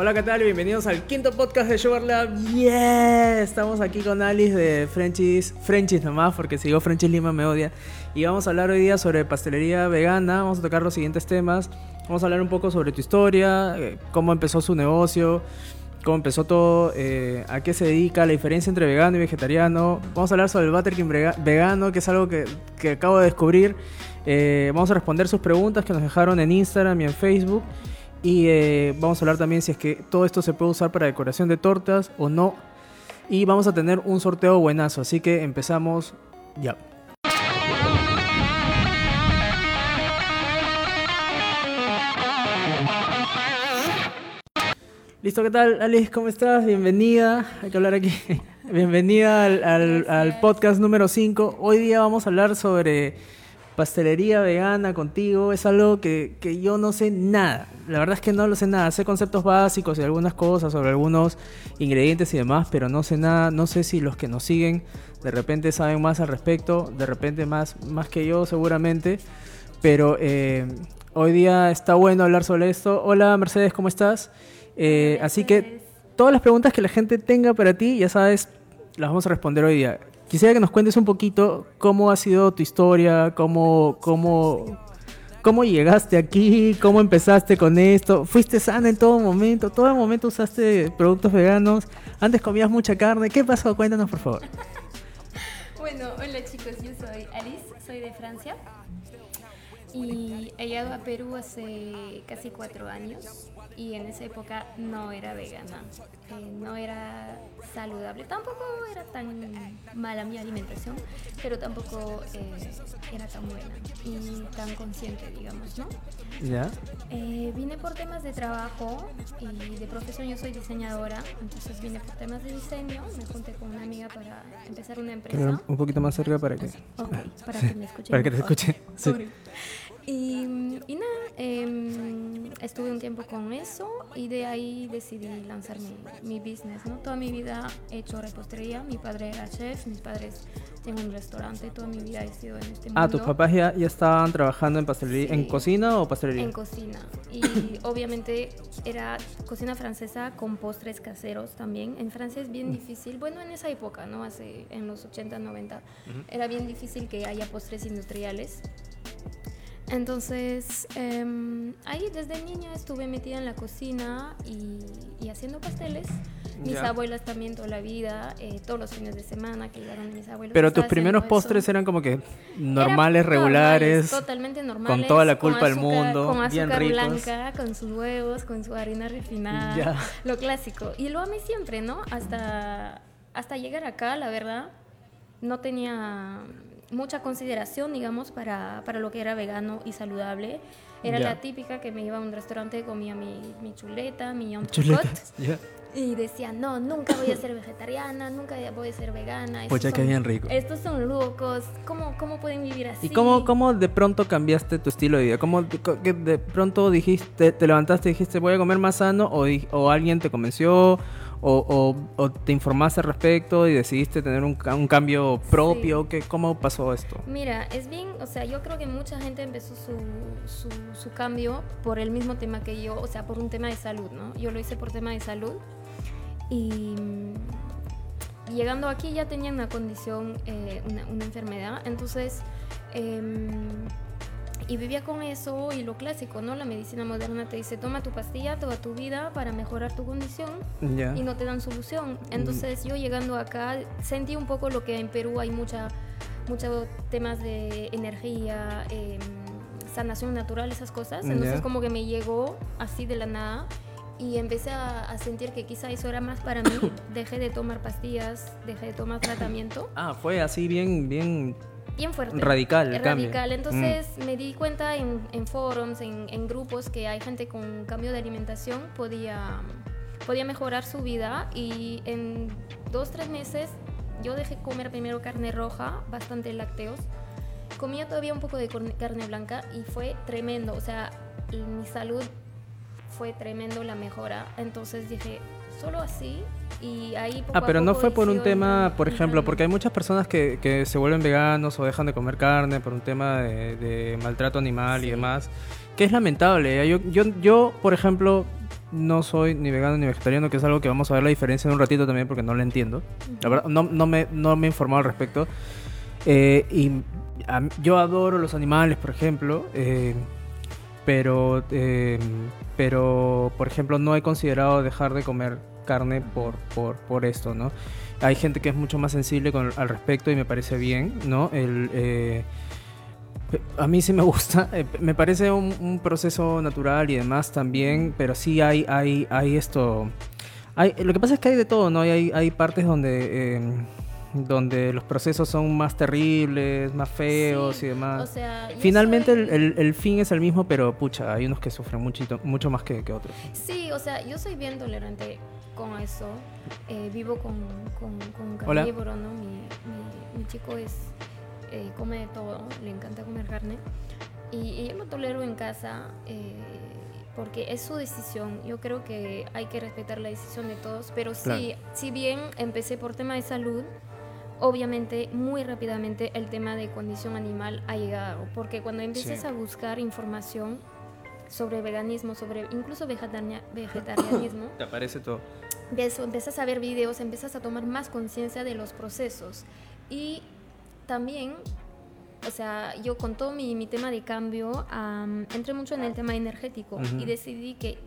Hola, ¿qué tal? Bienvenidos al quinto podcast de Sugar Lab. Yeah, estamos aquí con Alice de Frenchies, Frenchies nomás, porque si digo Frenchies Lima me odia. Y vamos a hablar hoy día sobre pastelería vegana. Vamos a tocar los siguientes temas. Vamos a hablar un poco sobre tu historia, eh, cómo empezó su negocio, cómo empezó todo, eh, a qué se dedica, la diferencia entre vegano y vegetariano. Vamos a hablar sobre el Butterking vegano, que es algo que, que acabo de descubrir. Eh, vamos a responder sus preguntas que nos dejaron en Instagram y en Facebook. Y eh, vamos a hablar también si es que todo esto se puede usar para decoración de tortas o no. Y vamos a tener un sorteo buenazo. Así que empezamos ya. Listo, ¿qué tal, Alice? ¿Cómo estás? Bienvenida. Hay que hablar aquí. Bienvenida al, al podcast número 5. Hoy día vamos a hablar sobre pastelería vegana contigo es algo que, que, yo no sé nada. La verdad es que no lo sé nada. Sé conceptos básicos y algunas cosas sobre algunos ingredientes y demás, pero no sé nada. No sé si los que nos siguen de repente saben más al respecto, de repente más, más que yo seguramente. Pero eh, hoy día está bueno hablar sobre esto. Hola Mercedes, ¿cómo estás? Eh, así que todas las preguntas que la gente tenga para ti, ya sabes, las vamos a responder hoy día. Quisiera que nos cuentes un poquito cómo ha sido tu historia, cómo, cómo, cómo llegaste aquí, cómo empezaste con esto. ¿Fuiste sana en todo momento? ¿Todo momento usaste productos veganos? ¿Antes comías mucha carne? ¿Qué pasó? Cuéntanos, por favor. bueno, hola chicos, yo soy Alice, soy de Francia. Y he llegado a Perú hace casi cuatro años y en esa época no era vegana, eh, no era saludable, tampoco era tan mala mi alimentación, pero tampoco eh, era tan buena y tan consciente, digamos, ¿no? ¿Ya? Eh, vine por temas de trabajo y de profesión, yo soy diseñadora, entonces vine por temas de diseño, me junté con una amiga para empezar una empresa. Un poquito más cerca para que... Okay, para que me escuchen. Para que te escuche. Sí. Y, y nada, eh, estuve un tiempo con eso y de ahí decidí lanzar mi, mi, business. ¿no? Toda mi vida he hecho repostería, mi padre era chef, mis padres tienen un restaurante, toda mi vida he sido en este mundo. Ah, ¿tus papás ya, ya estaban trabajando en pastelería, en cocina o pastelería? En cocina. Y obviamente era cocina francesa con postres caseros también. En Francia es bien difícil, bueno, en esa época, ¿no? Hace, en los 80, 90, era bien difícil que haya postres industriales. Entonces, eh, ahí desde niña estuve metida en la cocina y, y haciendo pasteles. Mis Ya. abuelas también toda la vida, eh, todos los fines de semana que llegaron mis abuelos. Pero tus primeros eso. postres eran como que normales, regulares. totalmente normales. toda la con culpa del mundo, Con bien azúcar ricos. blanca, con sus huevos, con su harina refinada. Ya. Lo clásico. Y lo amé siempre, ¿no? Hasta, hasta llegar acá, la verdad, no tenía mucha consideración, digamos, para, para lo que era vegano y saludable. Era Ya. la típica que me iba a un restaurante, comía mi, mi chuleta, mi Chuletas. Ya. y decía, no, nunca voy a ser vegetariana, nunca voy a ser vegana. estos Pucha, que son- bien rico. Estos son locos, ¿cómo, cómo pueden vivir así? ¿Y cómo, cómo de pronto cambiaste tu estilo de vida? ¿Cómo de, co- que de pronto dijiste, te levantaste y dijiste voy a comer más sano? ¿O, di- o alguien te convenció? O, o- o te informaste al respecto y decidiste tener un, ca- un cambio propio? ¿Qué, ¿Cómo pasó esto? Mira, es bien, o sea, yo creo que mucha gente empezó su, su, su cambio por el mismo tema que yo, o sea, por un tema de salud, ¿no? Yo lo hice por tema de salud y llegando aquí ya tenía una condición, eh, una, una enfermedad, entonces... em, y vivía con eso y lo clásico, ¿no? La medicina moderna te dice, toma tu pastilla toda tu vida para mejorar tu condición Ya. y no te dan solución. Entonces yo llegando acá sentí un poco lo que en Perú hay mucha, muchos temas de energía, eh, sanación natural, esas cosas. Entonces Ya. como que me llegó así de la nada y empecé a, a sentir que quizá eso era más para mí. Dejé de tomar pastillas, dejé de tomar tratamiento. Ah, fue así bien, bien... Bien fuerte. Radical el cambio. Mm. Radical. Entonces me di cuenta en, en forums, en, en grupos, que hay gente con cambio de alimentación podía, podía mejorar su vida y en dos, tres meses yo dejé comer primero carne roja, bastante lácteos. Comía todavía un poco de carne blanca y fue tremendo. O sea, mi salud fue tremendo la mejora. Entonces dije, solo así y ahí poco Ah, a pero no poco fue por un tema, por ejemplo, porque hay muchas personas que, que se vuelven veganos o dejan de comer carne por un tema de, de maltrato animal y Sí. demás, que es lamentable. ¿eh? Yo, yo, yo, por ejemplo, no soy ni vegano ni vegetariano, que es algo que vamos a ver la diferencia en un ratito también porque no lo entiendo. La verdad, no, no, me, no me he informado al respecto. Eh, y a yo adoro los animales, por ejemplo, eh, pero, eh, pero, por ejemplo, no he considerado dejar de comer carne por, por, por esto, ¿no? Hay gente que es mucho más sensible al respecto y me parece bien, ¿no? El, eh, a mí sí me gusta, eh, me parece un, proceso natural y demás también, pero sí hay, hay, hay esto... Hay, lo que pasa es que hay de todo, ¿no? Hay, hay partes donde, eh, donde los procesos son más terribles, más feos Sí, y demás. O sea, yo Finalmente soy- el, el- el fin es el mismo, pero pucha, hay unos que sufren muchito, mucho más que, que otros. Sí, o sea, yo soy bien tolerante con eso. Eh, vivo con, con, con carnívoro, ¿no? Mi, mi, mi chico es eh, come de todo, le encanta comer carne. Y, y yo lo tolero en casa eh, porque es su decisión. Yo creo que hay que respetar la decisión de todos. Pero sí, Claro. si bien empecé por tema de salud, obviamente muy rápidamente el tema de condición animal ha llegado. Porque cuando empieces Sí. a buscar información sobre veganismo, sobre incluso vegetarianismo, Te aparece todo. ves- empiezas a ver videos, empiezas a tomar más conciencia de los procesos. Y también, o sea, yo con todo mi, mi tema de cambio, am, entré mucho en el tema energético y decidí que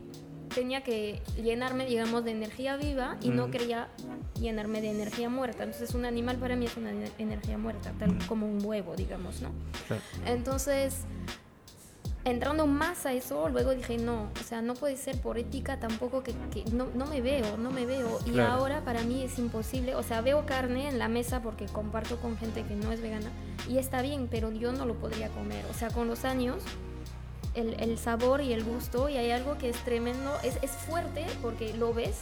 tenía que llenarme, digamos, de energía viva y no Ujú. quería llenarme de energía muerta. Entonces, un animal para mí es una ener- energía muerta, tal como un huevo, digamos, ¿no? Claro. Entonces, entrando más a eso, luego dije, no, o sea, no puede ser por ética tampoco que, que no, no me veo, no me veo. Y Claro. ahora para mí es imposible, o sea, veo carne en la mesa porque comparto con gente que no es vegana y está bien, pero yo no lo podría comer. O sea, con los años, el, el sabor y el gusto, y hay algo que es tremendo, es, es fuerte porque lo ves.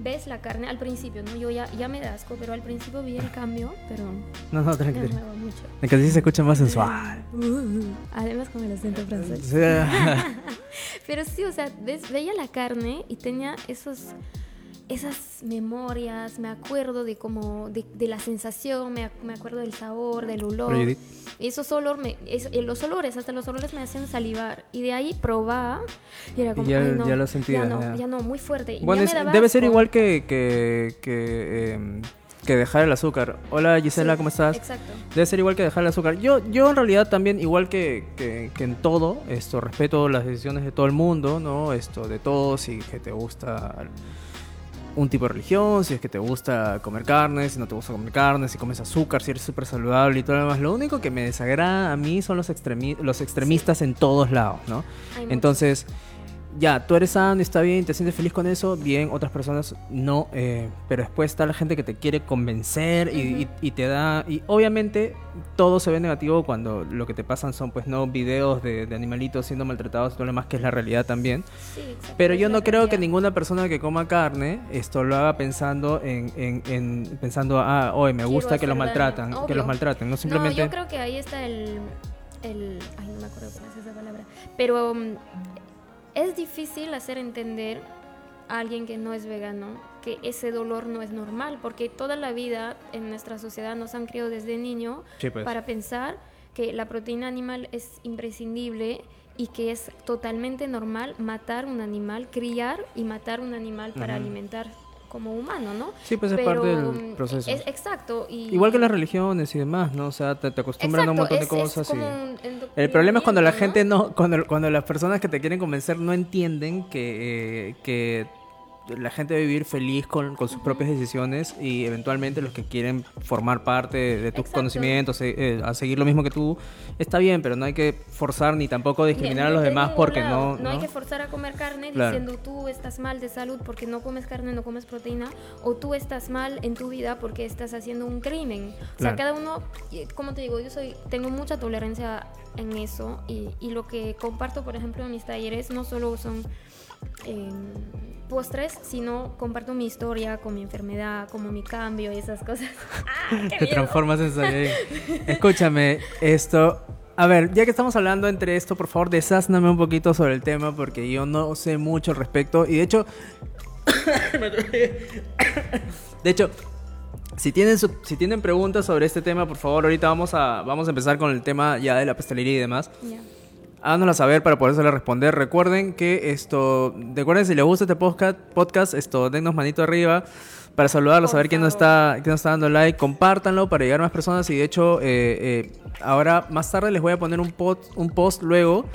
Ves la carne al principio, ¿no? Yo ya, ya me da asco, pero al principio vi el cambio, pero No, no, tranquilo. que así se escucha más sensual. Además con el acento francés. Pero sí, o sea, ves- veía la carne y tenía esos, esas memorias, me acuerdo de como, de, de la sensación, me, ac- me acuerdo del sabor, del olor. Esos, olor me, es- eh, los olores, hasta los olores me hacían salivar. Y de ahí probaba y era como, ya- "Ay, no, ya lo sentías, Ya no, ya. ya no, muy fuerte. Bueno, es- debe ser igual que, que, que, em, que dejar el azúcar. Hola Gisela, Sí, ¿cómo estás? Exacto. Debe ser igual que dejar el azúcar. Yo, yo en realidad también, igual que, que, que en todo, esto, respeto las decisiones de todo el mundo, ¿no? Esto, de todos, si que te gusta un tipo de religión, si es que te gusta comer carne, si no te gusta comer carne, si comes azúcar, si eres súper saludable y todo lo demás. Lo único que me desagrada a mí son los, extremi- los extremistas en todos lados, ¿no? Muchos. Ya, tú eres sano y está bien, te sientes feliz con eso, bien, otras personas no, eh, pero después está la gente que te quiere convencer y, y- y te da, y obviamente todo se ve negativo cuando lo que te pasan son pues no videos de, de animalitos siendo maltratados y todo lo demás que es la realidad también. Sí, Pero yo no creo que ninguna persona que coma carne esto lo haga pensando en, en, en- pensando, ah, hoy me Quiero gusta que los maltratan, que los maltraten, no simplemente... No, yo creo que ahí está el, el... Ay, no me acuerdo cómo es esa palabra. Pero mm, es difícil hacer entender a alguien que no es vegano que ese dolor no es normal, porque toda la vida en nuestra sociedad nos han criado desde niño Sí, pues. para pensar que la proteína animal es imprescindible y que es totalmente normal matar un animal, criar y matar un animal para Ujú. alimentar como humano, ¿no? Sí, pues es Pero, parte del mm, proceso. es- exacto. Y, Igual que las religiones y demás, ¿no? O sea, te, te acostumbran a un montón de es cosas. y- un El problema es cuando la gente no, cuando, cuando las personas que te quieren convencer no entienden que, eh, que la gente debe vivir feliz con, con sus propias decisiones y eventualmente los que quieren formar parte de, de tus Exacto. conocimientos, eh, a seguir lo mismo que tú, está bien, pero no hay que forzar ni tampoco discriminar a los de demás porque no... No hay que forzar a comer carne Claro. diciendo tú estás mal de salud porque no comes carne, no comes proteína, o tú estás mal en tu vida porque estás haciendo un crimen. O sea, cada uno, como te digo, yo soy, tengo mucha tolerancia en eso y, y lo que comparto, por ejemplo, en mis talleres no solo son eh, postres, sino comparto mi historia con mi enfermedad, como mi cambio y esas cosas. ¡Ah, qué Te transformas en Saiyajin. Escúchame, esto. A ver, ya que estamos hablando entre esto, por favor, desázname un poquito sobre el tema porque yo no sé mucho al respecto. Y de hecho. de hecho, si tienen, su- si tienen preguntas sobre este tema, por favor, ahorita vamos a, vamos a empezar con el tema ya de la pastelería y demás. Ya. Háganosla saber para podérsela responder. Recuerden que esto, recuerden si les gusta este podcast, podcast esto, dennos manito arriba para saludarlos, Por saber quién nos, está, quién nos está dando like, compártanlo para llegar a más personas y de hecho eh, eh, ahora más tarde les voy a poner un, post, un post luego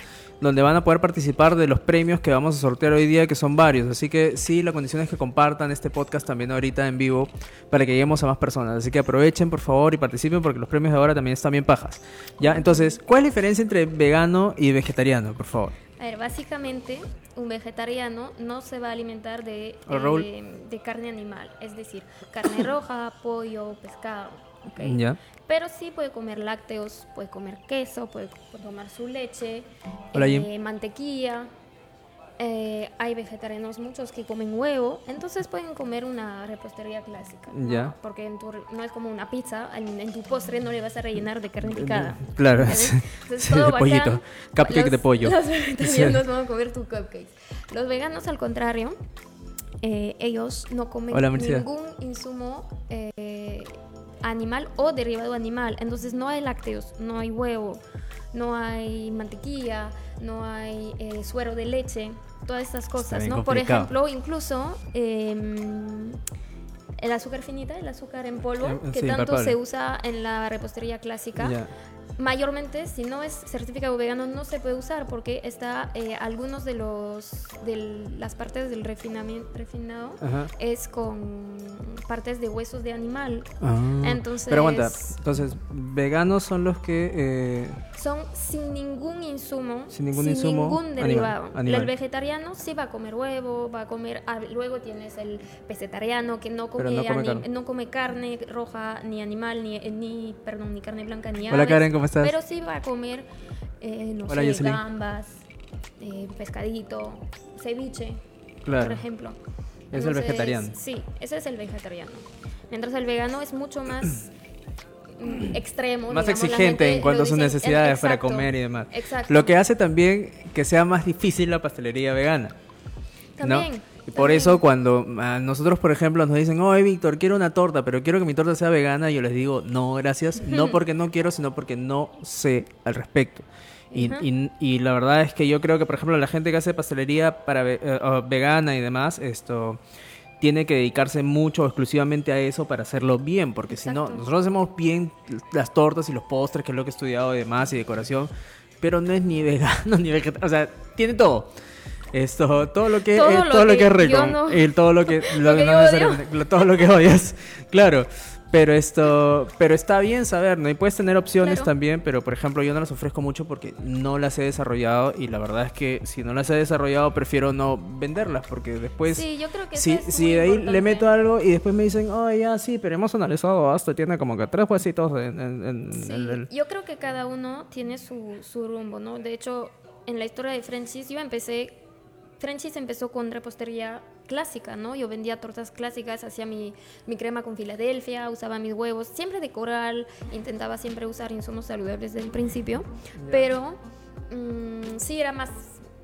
donde van a poder participar de los premios que vamos a sortear hoy día, que son varios. Así que sí, la condición es que compartan este podcast también ahorita en vivo para que lleguemos a más personas. Así que aprovechen, por favor, y participen porque los premios de ahora también están bien pajas. ¿Ya? Entonces, ¿cuál es la diferencia entre vegano y vegetariano, por favor? A ver, básicamente, un vegetariano no se va a alimentar de, eh, de carne animal, es decir, carne roja, pollo, pescado. ¿Ok? ¿Ya? Pero sí puede comer lácteos, puede comer queso, puede puede tomar su leche, Hola, eh, mantequilla. Eh, hay vegetarianos muchos que comen huevo, entonces pueden comer una repostería clásica. ¿no? Ya. Porque en tu no es como una pizza, en, en tu postre no le vas a rellenar de carne picada. Claro, sí. Entonces, Sí, todo de bacán. pollito. Cupcake Los- de pollo. Los vegetarianos van a comer tu cupcakes. Los veganos, al contrario, eh, ellos no comen Hola, ningún insumo eh, animal o derivado animal. Entonces no hay lácteos, no hay huevo, no hay mantequilla, no hay eh, suero de leche, todas estas cosas, ¿no? Por ejemplo, incluso em, el azúcar finita, el azúcar en polvo, Eh, que sí, tanto se usa en la repostería clásica. Mayormente, si no es certificado vegano, no se puede usar porque está eh, algunos de los de las partes del refinamiento refinado Ajá. es con partes de huesos de animal. Ah. Entonces- Pero aguanta, entonces, veganos son los que... eh, Son sin ningún insumo, Sin ningún insumo ningún animal, derivado. animal. El vegetariano sí va a comer huevo, va a comer. ah, luego tienes el pescetariano que no come, no come carne. no come carne roja, ni animal, ni, ni perdón, ni carne blanca, ni Hola, aves, Karen, ¿cómo estás? Pero sí va a comer, eh, no Hola, sé, Jocelyn. gambas, eh, pescadito, ceviche, Claro. por ejemplo. Es el vegetariano. Sí, ese es el vegetariano. Mientras el vegano es mucho más mm, extremo. más digamos, exigente gente en cuanto a sus necesidades para comer y demás. Exacto. Lo que hace también que sea más difícil la pastelería vegana. ¿no? Y por eso cuando a nosotros, por ejemplo, nos dicen, oye, Víctor, quiero una torta, pero quiero que mi torta sea vegana, yo les digo, no, gracias. No porque no quiero, sino porque no sé al respecto. Y, Ujú. y- y la verdad es que yo creo que, por ejemplo, la gente que hace pastelería para ve- o vegana y demás, esto tiene que dedicarse mucho exclusivamente a eso para hacerlo bien, porque si no, Exacto. nosotros hacemos bien las tortas y los postres, que es lo que he estudiado y demás, y decoración, pero no es ni vegano ni vegetariano, o sea, tiene todo. Esto, todo lo que, Todo eh, lo todo lo que que es rico, no- y todo lo que, lo Lo que no lo- todo lo que odias, claro. Pero esto, pero está bien saber, ¿no? Y puedes tener opciones Claro. también, pero por ejemplo yo no las ofrezco mucho porque no las he desarrollado y la verdad es que si no las he desarrollado prefiero no venderlas porque después Sí, yo creo que si, es si de ahí le importante. meto algo y después me dicen, oh ya sí, pero hemos analizado hasta tiene como que tres huesitos en, en- en- Sí, en el... yo creo que cada uno tiene su, su rumbo, ¿no? De hecho, en la historia de Frenchis, yo empecé, Frenchis empezó con repostería clásica, ¿no? Yo vendía tortas clásicas, hacía mi, mi crema con Filadelfia, usaba mis huevos, siempre de coral, intentaba siempre usar insumos saludables desde el principio, pero mm, sí era más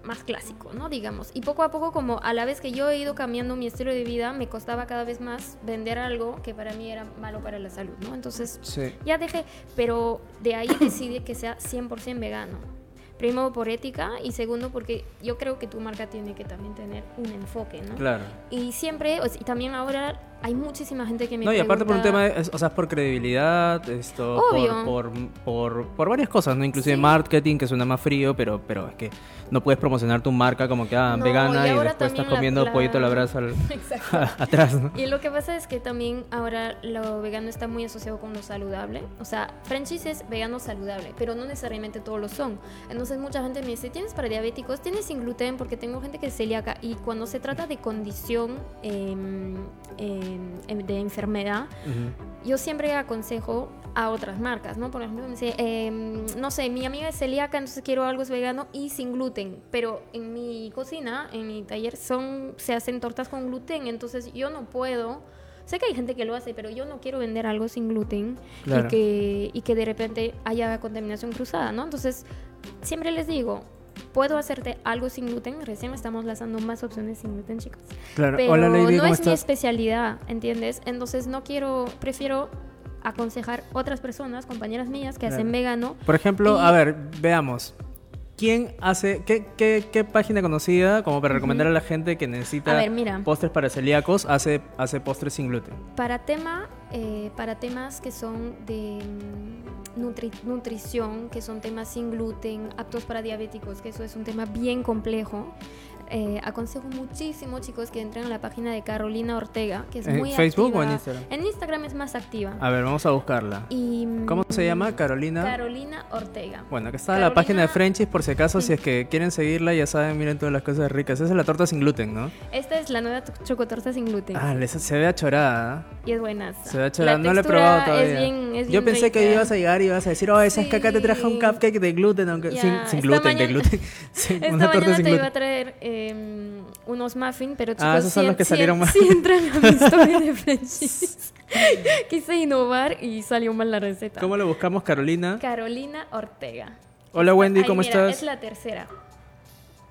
más clásico, ¿no? Digamos. Y poco a poco, como a la vez que yo he ido cambiando mi estilo de vida, me costaba cada vez más vender algo que para mí era malo para la salud, ¿no? Entonces, Sí. ya dejé, pero de ahí decidí que sea 100% vegano. Primero por ética y segundo porque yo creo que tu marca tiene que también tener un enfoque, ¿no? Claro. Y siempre, o sea, y también ahora hay muchísima gente que me No, y aparte por un pregunta- tema, de- o sea, es por credibilidad, esto, Obvio. por, por, por, por varias cosas, ¿no? Inclusive Sí. marketing, que suena más frío, pero, pero es que no puedes promocionar tu marca como que ah, No, vegana y y, después estás comiendo la- pollito a la brasa al- atrás, ¿no? Y lo que pasa es que también ahora lo vegano está muy asociado con lo saludable. O sea, Frenchies es vegano saludable, pero no necesariamente todos lo son. Entonces mucha gente me dice, ¿tienes para diabéticos? ¿Tienes sin gluten? Porque tengo gente que es celíaca. Y cuando se trata de condición em, em, de enfermedad, Ujú. yo siempre aconsejo a otras marcas, ¿no? Por ejemplo, me dice, em, no sé, mi amiga es celíaca, entonces quiero algo vegano y sin gluten, pero en mi cocina, en mi taller, son, se hacen tortas con gluten, entonces yo no puedo, sé que hay gente que lo hace, pero yo no quiero vender algo sin gluten Claro. y, que, y que de repente haya contaminación cruzada, ¿no? Entonces, siempre les digo, puedo hacerte algo sin gluten, recién estamos lanzando más opciones sin gluten, chicos. Claro. Pero Hola Lady, no ¿cómo es mi especialidad, ¿entiendes? Entonces no quiero, prefiero aconsejar otras personas, compañeras mías que hacen vegano. Por ejemplo, Y- a ver, veamos. quién hace, qué, qué, qué página conocida, como para recomendar a la gente que necesita ver, mira. postres para celíacos, hace, hace postres sin gluten? Para tema, eh, para temas que son de nutri- nutrición, que son temas sin gluten, aptos para diabéticos, que eso es un tema bien complejo. Eh, aconsejo muchísimo, chicos, que entren a la página de Carolina Ortega, que es ¿En muy Facebook activa. o en Instagram? En Instagram es más activa. A ver, vamos a buscarla. Y, mm, ¿Cómo se llama? Carolina. Carolina Ortega. Bueno, acá está la Carolina- página de Frenchies, por si acaso, si es que quieren seguirla, ya saben, miren todas las cosas ricas. Esa es la torta sin gluten, ¿no? Esta es la nueva to- chocotorta sin gluten. Ah, se ve achorada. Y es buena. Se ve achorada. No la he probado todavía. Es bien, es Yo pensé que rica. ibas a llegar y ibas a decir, oh, esa es que acá te traje un cupcake de gluten, aunque Ya, sin, gluten, de mañana- gluten. Sin- una torta mañana sin te iba gluten. a traer eh, unos muffins, pero chicos, Ah, esos son sí- los que sí- salieron mal. sí entran a mi historia de Frenchies. Quise innovar y salió mal la receta. ¿Cómo lo buscamos, Carolina? Carolina Ortega. Hola, Wendy, Ay, ¿cómo mira, estás? Es la tercera.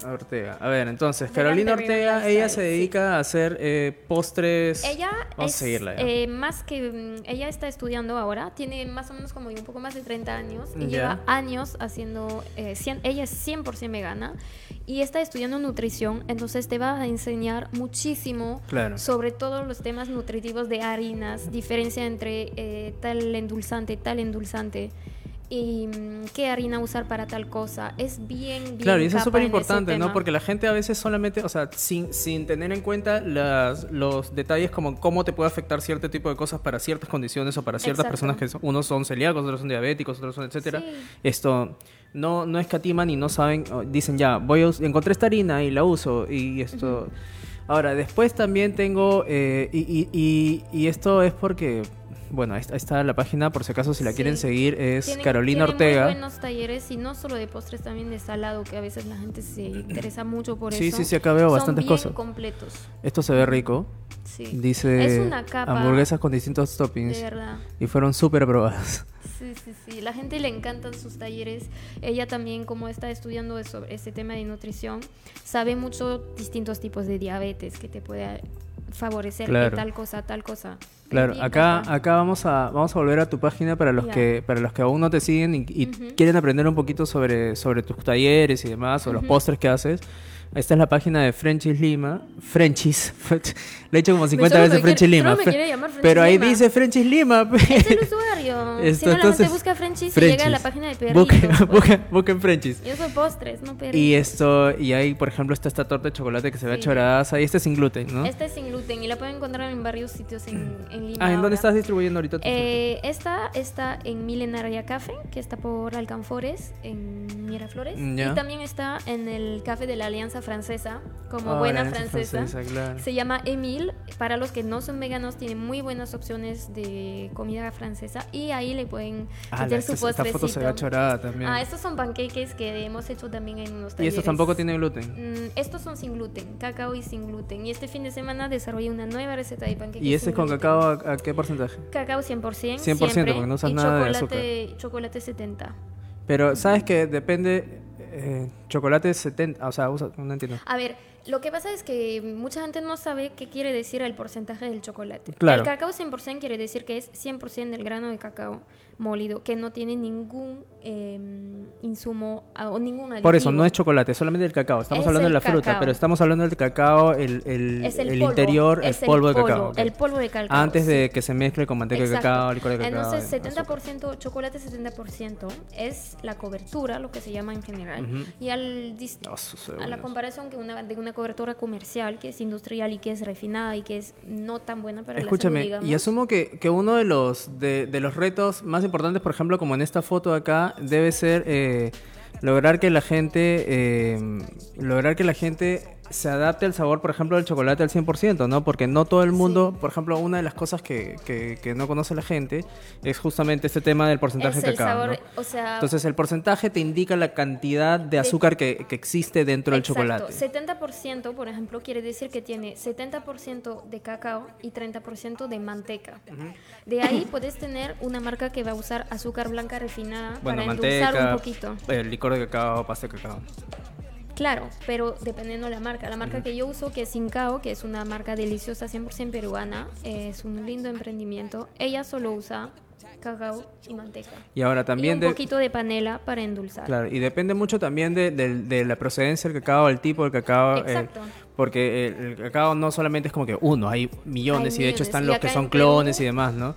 Ortega. A ver, entonces, Carolina Ortega, ella se sí. dedica a hacer eh, postres. Ella Vamos es, a eh, más que mm, ella está estudiando ahora, tiene más o menos como un poco más de 30 años y lleva años haciendo, eh, cien- ella es 100% vegana y está estudiando nutrición, entonces te va a enseñar muchísimo Claro. sobre todos los temas nutritivos de harinas, diferencia entre eh, tal endulzante, tal endulzante. Y mm, qué harina usar para tal cosa. Es bien, bien. Claro, y eso es súper importante, ¿no? Porque la gente a veces solamente, o sea, sin, sin tener en cuenta las, los detalles como cómo te puede afectar cierto tipo de cosas para ciertas condiciones o para ciertas Exacto. personas que son- unos son celíacos, otros son diabéticos, otros son etcétera. Sí. Esto no, no escatiman y no saben, dicen ya, voy a encontré esta harina y la uso y esto... Ahora, después también tengo, eh, y, y, y, y esto es porque, bueno, ahí está, la página, por si acaso si la Sí. quieren seguir, es Carolina tiene Ortega. Muy buenos talleres y no solo de postres, también de salado, que a veces la gente se interesa mucho por Sí, eso. sí, sí, acá veo Son bastantes bien cosas. completos. Esto se ve rico. Sí. Dice es una capa. hamburguesas con distintos toppings De verdad. y fueron súper aprobadas. Sí, sí, sí. La gente le encantan sus talleres. Ella también, como está estudiando sobre este tema de nutrición, sabe mucho distintos tipos de diabetes que te puede favorecer Claro. tal cosa, tal cosa. Claro, acá, capa. acá vamos a vamos a volver a tu página para los que para los que aún no te siguen y, y quieren aprender un poquito sobre, sobre tus talleres y demás, o los postres que haces. Esta es la página de Frenchies Lima. Frenchies. Le he hecho como 50 solo veces Frenchies Lima. me quiere llamar Frenchies Pero ahí Lima. dice Frenchies Lima. Es el usuario. Esto, si no, la entonces, gente busca Frenchies y llega a la Frenchies. página de perritos. Busquen, pues. busquen, busquen Frenchies. Yo soy postres, no perritos. Y esto, y ahí, por ejemplo, está esta torta de chocolate que se ve Sí. choradaza. Y este es sin gluten, ¿no? Esta es sin gluten y la pueden encontrar en varios sitios en, en Lima. Ah, ¿en dónde ahora. estás distribuyendo ahorita Eh, esta está en Milenaria Café, que está por Alcanfores, en Miraflores. Ya. Y también está en el Café de la Alianza Francesa, como Ah, buena francesa. Francesa, claro. Se llama Emile. Para los que no son veganos, tiene muy buenas opciones de comida francesa. Y ahí le pueden Ah, meter su esta, esta foto se ve postrecito. chorada también. Ah, estos son pancakes que hemos hecho también en unos y talleres. estos tampoco tienen gluten. Mm, estos son sin gluten, cacao y sin gluten. Y este fin de semana desarrollé una nueva receta de panqueques. ¿Y este es con gluten. cacao a, a qué porcentaje? Cacao 100%. 100%, siempre, porque no usas y nada de chocolate, chocolate 70. Pero, ¿sabes que Depende. Eh, chocolate 70. O sea, usa, no entiendo. A ver, lo que pasa es que mucha gente no sabe qué quiere decir el porcentaje del chocolate. Claro. El cacao 100% quiere decir que es 100% del grano de cacao molido, que no tiene ningún eh, insumo ah, o ningún aditivo. Por eso, no es chocolate, solamente el cacao. Estamos Es hablando de el la fruta, cacao. pero estamos hablando del cacao, el, el, el, el polvo, interior, el polvo de polvo, cacao. ok. El polvo de cacao. Antes sí. de que se mezcle con manteca de Exacto. cacao, licor de cacao. Entonces, y azúcar. 70% chocolate, 70% es la cobertura, lo que se llama en general. Ujú. Y al Oh, a la comparación que una, de una cobertura comercial, que es industrial y que es refinada y que es no tan buena para Escúchame, la salud, y asumo que, que uno de los, de, de los retos más importantes, por ejemplo, como en esta foto acá, debe ser eh, lograr que la gente, eh, lograr que la gente se adapte al sabor, por ejemplo, del chocolate al 100%, ¿no? Porque no todo el mundo, por ejemplo, una de las cosas que, que, que no conoce la gente es justamente este tema del porcentaje es de el cacao, sabor, ¿no? o sea, Entonces el porcentaje te indica la cantidad de azúcar que, que existe dentro del chocolate. 70%, por ejemplo, quiere decir que tiene 70% de cacao y 30% de manteca. De ahí puedes tener una marca que va a usar azúcar blanca refinada Bueno, para endulzar manteca, un poquito. el licor de cacao, pasta de cacao. Claro, pero dependiendo de la marca. La marca que yo uso, que es Sincao, que es una marca deliciosa 100% peruana, es un lindo emprendimiento. Ella solo usa cacao y manteca. Y ahora también y un de... poquito de panela para endulzar. Claro, y depende mucho también de, de- de la procedencia del cacao, el tipo del cacao. eh, Exacto. porque el, el cacao no solamente es como que uno, hay millones Hay y de hecho están Y los que son Perú, clones y demás, ¿no?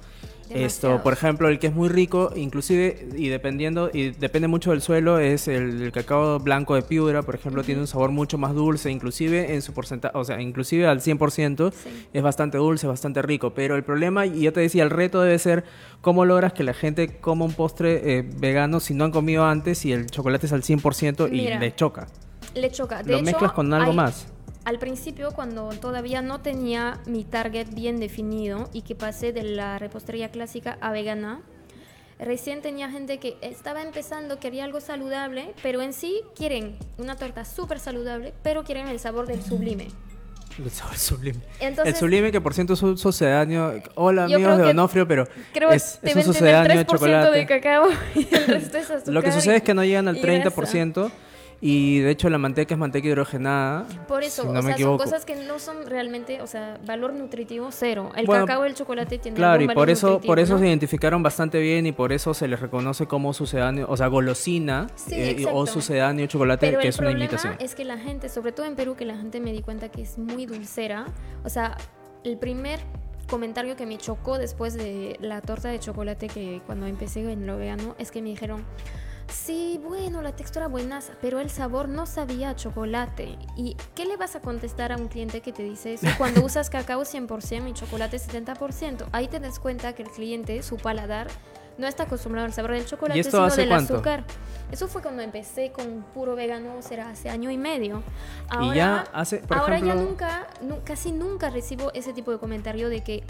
Esto, por ejemplo, el que es muy rico, inclusive, y dependiendo, y depende mucho del suelo, es el, el cacao blanco de Piura, por ejemplo, tiene un sabor mucho más dulce, inclusive en su porcentaje, o sea, inclusive al 100%, Sí. es bastante dulce, bastante rico. Pero el problema, y yo te decía, el reto debe ser cómo logras que la gente coma un postre eh, vegano si no han comido antes y el chocolate es al 100% y Mira, le choca. Le choca. De Lo hecho, mezclas con algo hay- más. Al principio, cuando todavía no tenía mi target bien definido y que pasé de la repostería clásica a vegana, recién tenía gente que estaba empezando, quería algo saludable, pero en sí quieren una torta súper saludable, pero quieren el sabor del sublime. El sabor sublime. Entonces- el sublime que por ciento es un sucedáneo. Hola amigos de Donofrio, pero Creo es, que es un sucedáneo 3% de chocolate. de cacao y el resto es azúcar. Lo que sucede es que no llegan al y grasa. 30% y de hecho la manteca es manteca hidrogenada. Por eso, si o no me sea, equivoco. son cosas que no son realmente, o sea, valor nutritivo cero. El Bueno, cacao y el chocolate tienen Claro, y por valor eso, por eso ¿no? se identificaron bastante bien y por eso se les reconoce como sucedáneo, o sea, golosina Sí, eh, o sucedáneo chocolate, Pero que el es una problema imitación. es que la gente, sobre todo en Perú, que la gente me di cuenta que es muy dulcera. O sea, el primer comentario que me chocó después de la torta de chocolate que cuando empecé en lo vegano es que me dijeron, sí, bueno, la textura buenaza, pero el sabor no sabía a chocolate. ¿Y qué le vas a contestar a un cliente que te dice eso cuando usas cacao 100% y chocolate 70%? Ahí te das cuenta que el cliente, su paladar, no está acostumbrado al sabor del chocolate, sino del cuánto? azúcar. Eso fue cuando empecé con puro vegano, será hace año y medio. Ahora, y ya hace, por ahora ya nunca, nu- casi nunca recibo ese tipo de comentario de que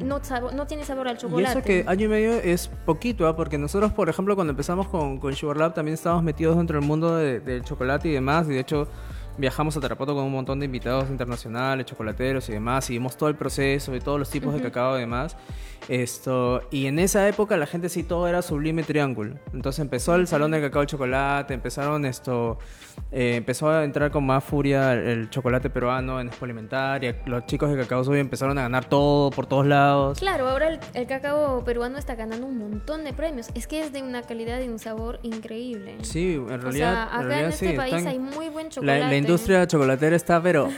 no, no tiene sabor al Y chocolate. eso que año y medio es poquito, ¿ah? porque nosotros, por ejemplo, cuando empezamos con, con Sugar Lab, también estábamos metidos dentro del mundo de- del chocolate y demás, y de hecho viajamos a Tarapoto con un montón de invitados internacionales, chocolateros y demás, y vimos todo el proceso y todos los tipos de cacao y demás. Esto, y en esa época la gente sí todo era sublime triángulo. Entonces empezó el salón de cacao y chocolate, empezaron esto, eh, empezó a entrar con más furia el, chocolate peruano en Expo Alimentaria. Los chicos de Cacao Soy empezaron a ganar todo por todos lados. Claro, ahora el, el cacao peruano está ganando un montón de premios. Es que es de una calidad y un sabor increíble. Sí, en o realidad, sea, en acá realidad en este sí, país están- hay muy buen la, chocolate. la industria chocolatera está, pero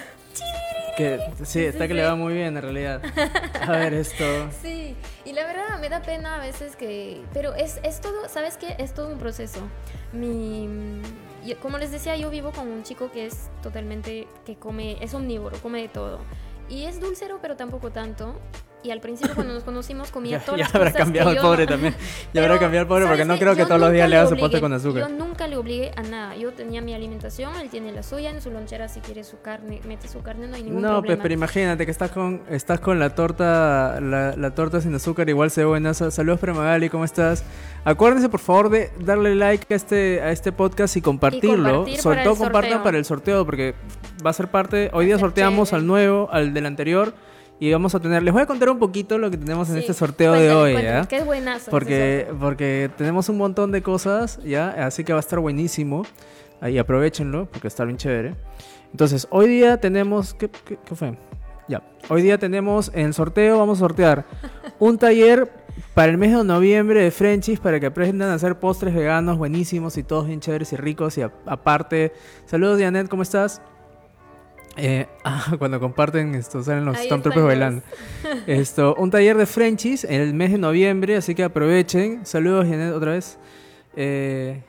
que sí, está que le va muy bien en realidad. A ver esto. Sí, y la verdad me da pena a veces que... Pero es, es todo, ¿sabes qué? Es todo un proceso. Mi... yo- como les decía, yo vivo con un chico que es totalmente... que come... es omnívoro, come de todo. Y es dulcero, pero tampoco tanto. Y al principio cuando nos conocimos comía Ya, todas ya las habrá cosas cambiado que el pobre no- también. Ya habrá cambiado el pobre porque ¿sabes no creo que todos los días le haga su con azúcar. Yo nunca le obligué a nada. Yo tenía mi alimentación, él tiene la suya. En su lonchera, si quiere su carne, mete su carne, no hay ningún No, pues problema. pero imagínate que estás con estás con la torta la, la torta sin azúcar igual se ve buena. Sa- Saludos Premagali, ¿cómo estás? Acuérdense por favor de darle like a este a este podcast y compartirlo. compartir Sobre todo compartan para el sorteo porque va a ser parte. Hoy día sorteamos chévere. al nuevo, al del anterior y vamos a tener. Les voy a contar un poquito lo que tenemos en Sí, este sorteo de hoy, cuéntale, ¿ya? que es buenazo Porque, sorteo. porque tenemos un montón de cosas, ¿ya? Así que va a estar buenísimo. Ahí aprovechenlo, porque está bien chévere. Entonces, hoy día tenemos... ¿Qué, qué- qué fue? Ya. Hoy día tenemos en el sorteo, vamos a sortear un taller para el mes de noviembre de Frenchies para que aprendan a hacer postres veganos buenísimos y todos bien chéveres y ricos. Y aparte, saludos Janet, ¿cómo estás? Eh, ah, cuando comparten esto, salen los Stormtroopers bailando. Esto, un taller de Frenchies en el mes de noviembre, así que aprovechen. Saludos, Janet, otra vez. Eh,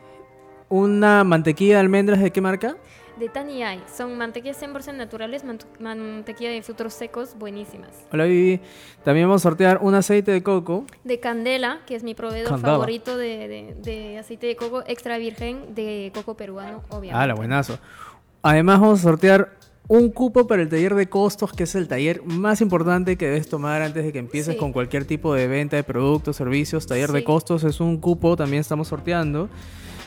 una mantequilla de almendras, ¿de qué marca? De Tani Ai. Son mantequillas 100% naturales, mantequilla de frutos secos buenísimas. Hola, Vivi. También vamos a sortear un aceite de coco. De Candela, que es mi proveedor Candela. favorito de, de- de aceite de coco extra virgen de coco peruano, obviamente. Ah, la buenazo. Además, vamos a sortear un cupo para el taller de costos, que es el taller más importante que debes tomar antes de que empieces Sí. con cualquier tipo de venta de productos, servicios. Taller de costos es un cupo, también estamos sorteando.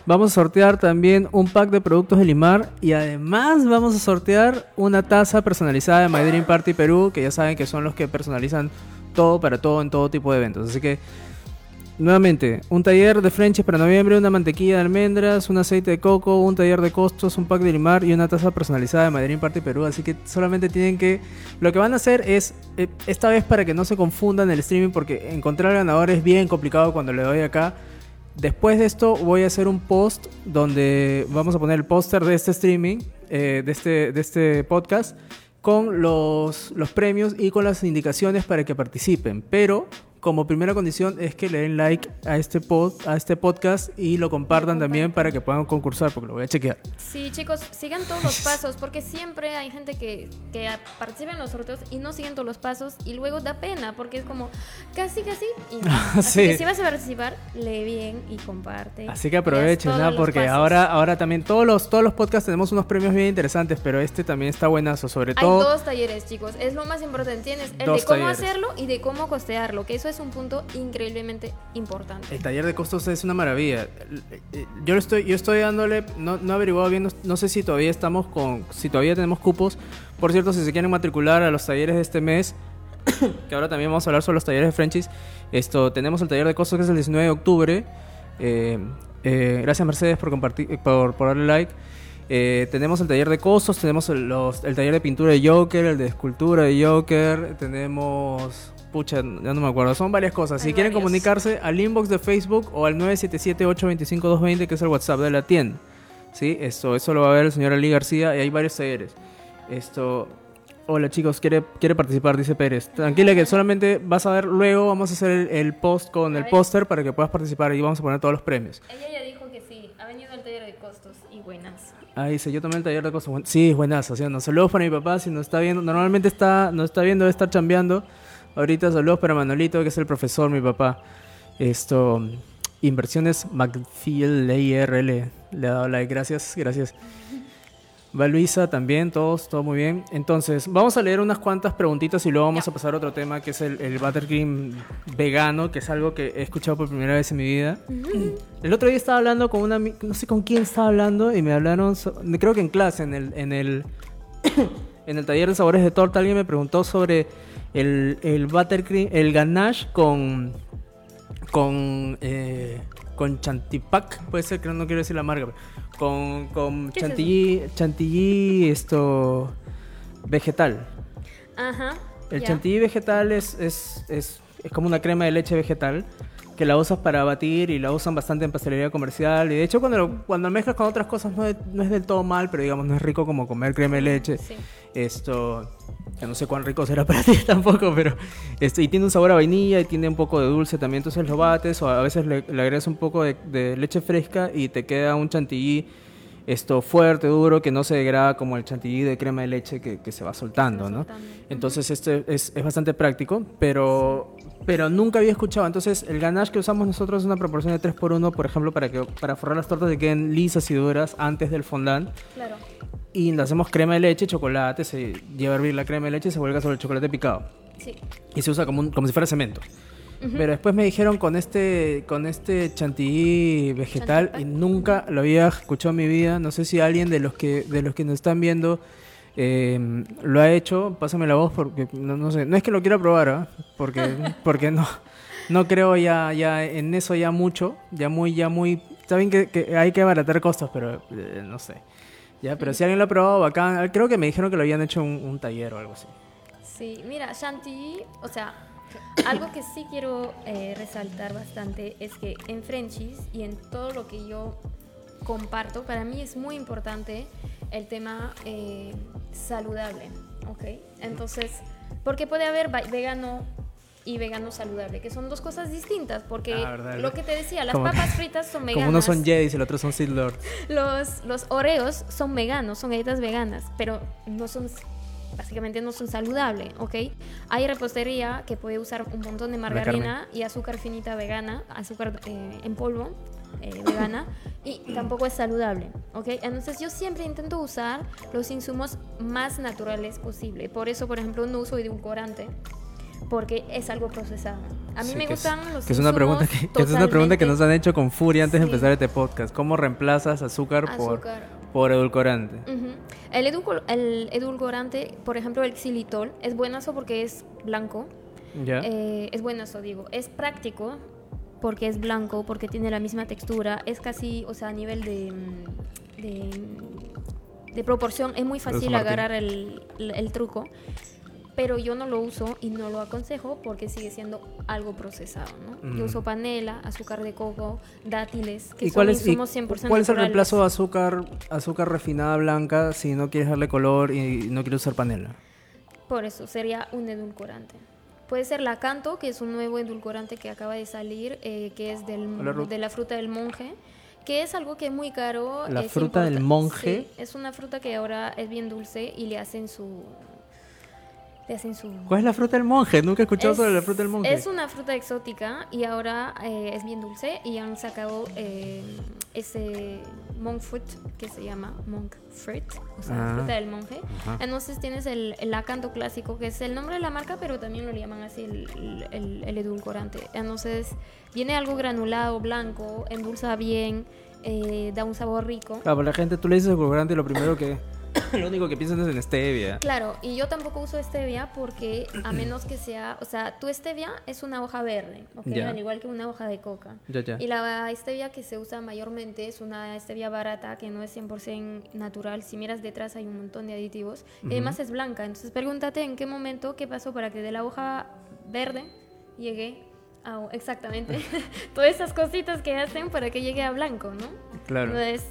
Vamos a sortear también un pack de productos de Limar y además vamos a sortear una taza personalizada de My Dream Party Perú, que ya saben que son los que personalizan todo para todo en todo tipo de eventos. Así que nuevamente, un taller de Frenches para noviembre, una mantequilla de almendras, un aceite de coco, un taller de costos, un pack de limar y una taza personalizada de Madrid Parte Perú. Así que solamente tienen que. Lo que van a hacer es, eh, esta vez para que no se confundan el streaming, porque encontrar ganador es bien complicado cuando le doy acá. Después de esto voy a hacer un post donde vamos a poner el póster de este streaming, eh, de, este, de este podcast, con los, los premios y con las indicaciones para que participen. Pero como primera condición es que le den like a este, pod, a este podcast y lo compartan también para que puedan concursar, porque lo voy a chequear. Sí, chicos, sigan todos los pasos, porque siempre hay gente que, que participa en los sorteos y no siguen todos los pasos y luego da pena, porque es como casi, casi. Y Así que si vas a participar, lee bien y comparte. Así que aprovechen, ¿no? porque ahora, ahora también todos los, todos los podcasts tenemos unos premios bien interesantes, pero este también está buenazo, sobre todo. Hay dos talleres, chicos, es lo más importante. Tienes el de cómo hacerlo y de cómo costearlo, que eso es es un punto increíblemente importante. El taller de costos es una maravilla. Yo estoy, yo estoy dándole, no, no he averiguado bien, no, sé si todavía estamos con, si todavía tenemos cupos. Por cierto, si se quieren matricular a los talleres de este mes, que ahora también vamos a hablar sobre los talleres de Frenchies, esto, tenemos el taller de costos que es el 19 de octubre. Eh, eh, gracias Mercedes por compartir, por, darle like. Eh, tenemos el taller de costos, tenemos el, el, taller de pintura de Joker, el de escultura de Joker, tenemos pucha, ya no me acuerdo. Son varias cosas. si quieren comunicarse al inbox de Facebook o al 977-825-220, que es el WhatsApp de la tienda. ¿Sí? Esto, eso lo va a ver el señor Ali García y hay varios talleres. Esto. Hola chicos, quiere, quiere participar, dice Pérez. Tranquila que solamente vas a ver luego, vamos a hacer el, post con el póster para que puedas participar y vamos a poner todos los premios. Ella ya dijo que sí, ha venido al taller de costos y buenas. Ah, dice, yo tomé el taller de costos. Sí, buenas, o sea, no, saludos para mi papá, si no está viendo, normalmente está, no está viendo, debe estar chambeando. Ahorita saludos para Manolito, que es el profesor, mi papá. Esto, inversiones McField IRL. Le ha dado like, gracias, gracias. Va Luisa también, todos, todo muy bien. Entonces, vamos a leer unas cuantas preguntitas y luego vamos a pasar a otro tema que es el, el buttercream vegano, que es algo que he escuchado por primera vez en mi vida. El otro día estaba hablando con una, no sé con quién estaba hablando y me hablaron, creo que en clase, en el, en el, en el taller de sabores de torta, alguien me preguntó sobre el, el buttercream, el ganache con con eh, con chantipac, puede ser que no, quiero decir la marca, con, con chantilly, chantilly esto vegetal. Ajá. El chantilly vegetal es, es, es, es como una crema de leche vegetal que la usas para batir y la usan bastante en pastelería comercial. Y de hecho, cuando lo, cuando mezclas con otras cosas no es, no es, del todo mal, pero digamos, no es rico como comer crema de leche. Esto, que no sé cuán rico será para ti tampoco, pero. Esto, y tiene un sabor a vainilla y tiene un poco de dulce también. Entonces lo bates o a veces le, agregas un poco de, de, leche fresca y te queda un chantilly esto fuerte, duro, que no se degrada como el chantilly de crema de leche que, que se va soltando, ¿no? Entonces este es, es, bastante práctico, pero, pero nunca había escuchado. Entonces el ganache que usamos nosotros es una proporción de 3 por 1 por ejemplo, para, que, para forrar las tortas que queden lisas y duras antes del fondant. Claro. Y le hacemos crema de leche, chocolate, se lleva a hervir la crema de leche y se vuelve sobre el chocolate picado. Sí. Y se usa como, un, como si fuera cemento. Pero después me dijeron con este con este chantilly vegetal y nunca lo había escuchado en mi vida. No sé si alguien de los que de los que nos están viendo eh, lo ha hecho. Pásame la voz porque no, sé. No es que lo quiera probar, ¿ah? porque porque no no creo ya ya en eso ya mucho. Ya muy ya muy. Saben que, que hay que abaratar costos, pero eh, no sé. Ya, pero si alguien lo ha probado, acá Creo que me dijeron que lo habían hecho un, un taller o algo así. Sí, mira, chantilly, o sea, algo que sí quiero eh, resaltar bastante es que en Frenchies y en todo lo que yo comparto, para mí es muy importante el tema eh, saludable, ¿ok? Entonces, porque puede haber vegano y vegano saludable, que son dos cosas distintas, porque ah, lo que te decía, las papas fritas son veganas. Como uno son Jedis y el otro son Sith Lord. Los, los Oreos son veganos, son galletas veganas, pero no son básicamente no son saludables, ¿ok? Hay repostería que puede usar un montón de margarina y azúcar finita vegana, azúcar eh, en polvo eh, vegana, y tampoco es saludable, ¿ok? Entonces yo siempre intento usar los insumos más naturales posible. Por eso, por ejemplo, no uso edulcorante porque es algo procesado. A mí me gustan los que es una pregunta que, es una pregunta que nos han hecho con furia antes de empezar este podcast. ¿Cómo reemplazas azúcar, por por edulcorante? el, el, edulcorante, por ejemplo, el xilitol, es buenazo porque es blanco. ¿Ya? Eh, es buenazo, digo. Es práctico porque es blanco, porque tiene la misma textura, es casi, o sea, a nivel de, mm, de, de proporción, es muy fácil agarrar el, el- el truco, pero yo no lo uso y no lo aconsejo porque sigue siendo algo procesado, ¿no? Mm. Yo uso panela, azúcar de coco, dátiles, que ¿Y son cuál es, y insumos 100% cuál es el reemplazo de azúcar, azúcar refinada blanca si no quieres darle color y no quieres usar panela? Por eso sería un edulcorante. Puede ser la canto, que es un nuevo edulcorante que acaba de salir, eh, que es del, Hola, de la fruta del monje, que es algo que es muy caro. ¿La es fruta del monje? Sí, es una fruta que ahora es bien dulce y le hacen su... Le hacen su... ¿Cuál es la fruta del monje? Nunca he escuchado Es- sobre la fruta del monje. Es una fruta exótica y ahora eh, es bien dulce y han sacado eh, ese monk fruit que se llama monk fruit, o sea, Ah. fruta del monje. Ajá. Entonces tienes el, el acanto clásico, que es el nombre de la marca, pero también lo llaman así el, el- el- edulcorante. Entonces viene algo granulado, blanco, endulza bien, eh, da un sabor rico. Claro, para la gente tú le dices edulcorante y lo primero que... lo único que piensan es en stevia. Claro, y yo tampoco uso stevia porque a menos que sea, o sea, tu stevia es una hoja verde, ¿ok? Ya. al igual que una hoja de coca. Ya, ya. Y la stevia que se usa mayormente es una stevia barata que no es 100% natural. Si miras detrás hay un montón de aditivos. Y además es blanca. Entonces pregúntate en qué momento, qué pasó para que de la hoja verde llegue a... Exactamente. Todas esas cositas que hacen para que llegue a blanco, ¿no? Claro. Entonces,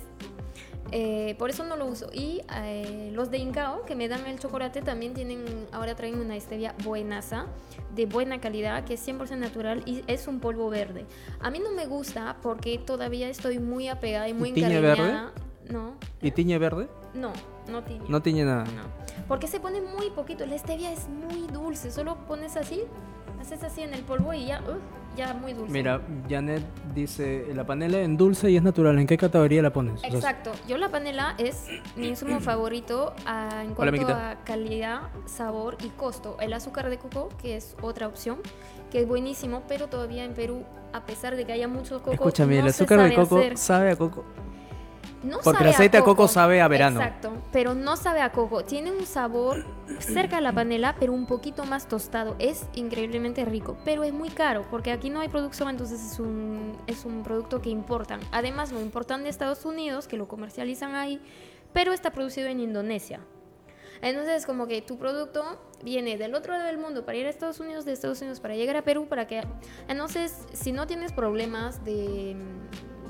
eh, por eso no lo uso. Y eh, los de Incao, que me dan el chocolate, también tienen, ahora traen una stevia buenaza, de buena calidad, que es 100% natural y es un polvo verde. A mí no me gusta porque todavía estoy muy apegada y muy ¿Y tiñe encariñada. No, ¿Y tiñe verde? no, no tiñe. No tiñe nada. No. Porque se pone muy poquito. La stevia es muy dulce. Solo pones así, haces así en el polvo y ya, uh, ya muy dulce. Mira, Janet dice, la panela en dulce y es natural. ¿En qué categoría la pones? O sea, Exacto. Yo la panela es mi insumo favorito ah, en cuanto a calidad, sabor y costo. El azúcar de coco, que es otra opción, que es buenísimo, pero todavía en Perú, a pesar de que haya mucho coco, Escúchame, no el azúcar de coco hacer. sabe a coco. No Porque sabe el aceite de coco sabe a verano. Exacto, pero no sabe a coco. Tiene un sabor cerca a la panela, pero un poquito más tostado. Es increíblemente rico, pero es muy caro porque aquí no hay producción, entonces es un, es un producto que importan. Además, lo importan de Estados Unidos, que lo comercializan ahí, pero está producido en Indonesia. Entonces, como que tu producto viene del otro lado del mundo para ir a Estados Unidos, de Estados Unidos para llegar a Perú, para que... Entonces, si no tienes problemas de,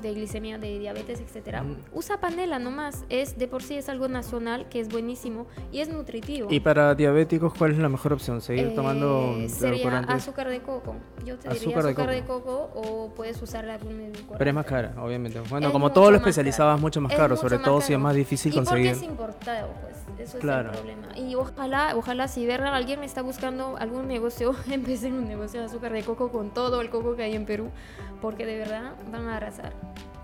de glicemia, de diabetes, etcétera, Mm. usa panela nomás. Es de por sí es algo nacional que es buenísimo y es nutritivo. Y para diabéticos, ¿cuál es la mejor opción? ¿Seguir Eh, tomando sería azúcar de coco. Yo te diría Azúcar de azúcar de coco. coco, o puedes usar algún edulcorante. Pero es más cara, obviamente. Bueno, Es como todo lo especializado es mucho más Es caro, mucho sobre más todo si es más difícil y conseguir. porque es importado, pues. Eso Claro. es el problema. Y ojalá, ojalá si ver alguien está buscando algún negocio, empecen un negocio de azúcar de coco con todo el coco que hay en Perú, porque de verdad van a arrasar.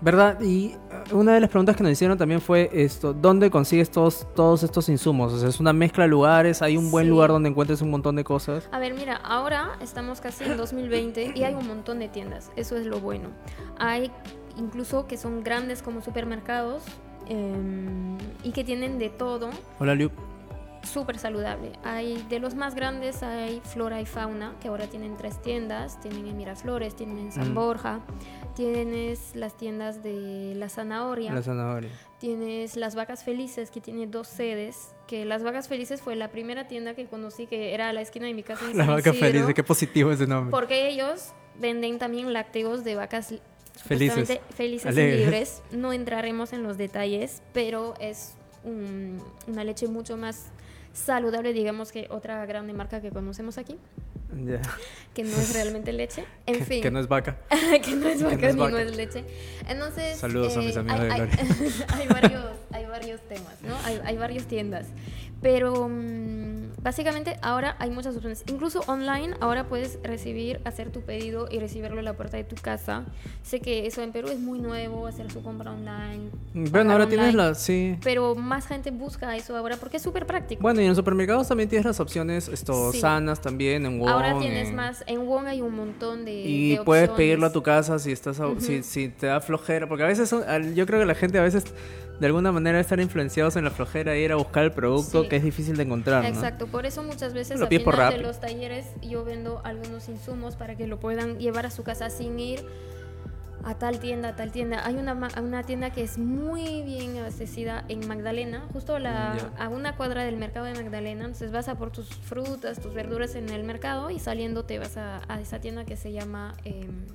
¿Verdad? Y eh, una de las preguntas que nos hicieron también fue esto, ¿dónde consigues todos, todos estos insumos? O sea, es una mezcla de lugares, hay un buen Sí. lugar donde encuentres un montón de cosas. A ver, mira, ahora estamos casi en 2020 y hay un montón de tiendas, eso es lo bueno. Hay incluso que son grandes como supermercados em, y que tienen de todo. Hola, Liu. súper saludable. Hay de los más grandes hay Flora y Fauna, que ahora tienen tres tiendas, tienen en Miraflores, tienen en San Mm. Borja, tienes las tiendas de La Zanahoria, La zanahoria. tienes Las Vacas Felices, que tiene dos sedes, que Las Vacas Felices fue la primera tienda que conocí que era a la esquina de mi casa en La San vaca Isidro, feliz, qué positivo ese nombre. porque ellos venden también lácteos de vacas Felices. felices Alegres. y libres. No entraremos en los detalles, pero es un- una leche mucho más saludable, digamos, que otra grande marca que conocemos aquí, Ya. que no es realmente leche. En Que- fin, Que no es vaca. que no es vaca no es ni vaca. no es leche. Entonces, Saludos a mis amigos hay, de hay- Gloria. hay varios, hay varios temas, ¿no? Hay, hay varias tiendas. Pero mm, básicamente ahora hay muchas opciones. Incluso online ahora puedes recibir, hacer tu pedido y recibirlo en la puerta de tu casa. Sé que eso en Perú es muy nuevo, hacer su compra online. Bueno, pagar ahora tienes online, la... Sí. Pero más gente busca eso ahora porque es súper práctico. Bueno, y en los supermercados también tienes las opciones esto, Sí. sanas también, en Wong. ahora tienes en- más. En Wong hay un montón de. Y de puedes opciones. pedirlo a tu casa si estás a- si, si te da flojera, porque a veces son- yo creo que la gente a veces de alguna manera estar influenciados en la flojera y ir a buscar el producto Sí. que es difícil de encontrar, ¿no? Exacto, por eso muchas veces Lo por final de los talleres yo vendo algunos insumos para que lo puedan llevar a su casa sin ir a tal tienda, a tal tienda. Hay una, una tienda que es muy bien abastecida en Magdalena, justo a la, Ya. a una cuadra del mercado de Magdalena. Entonces vas a por tus frutas, tus verduras en el mercado y saliendo te vas a, a esa tienda que se llama em,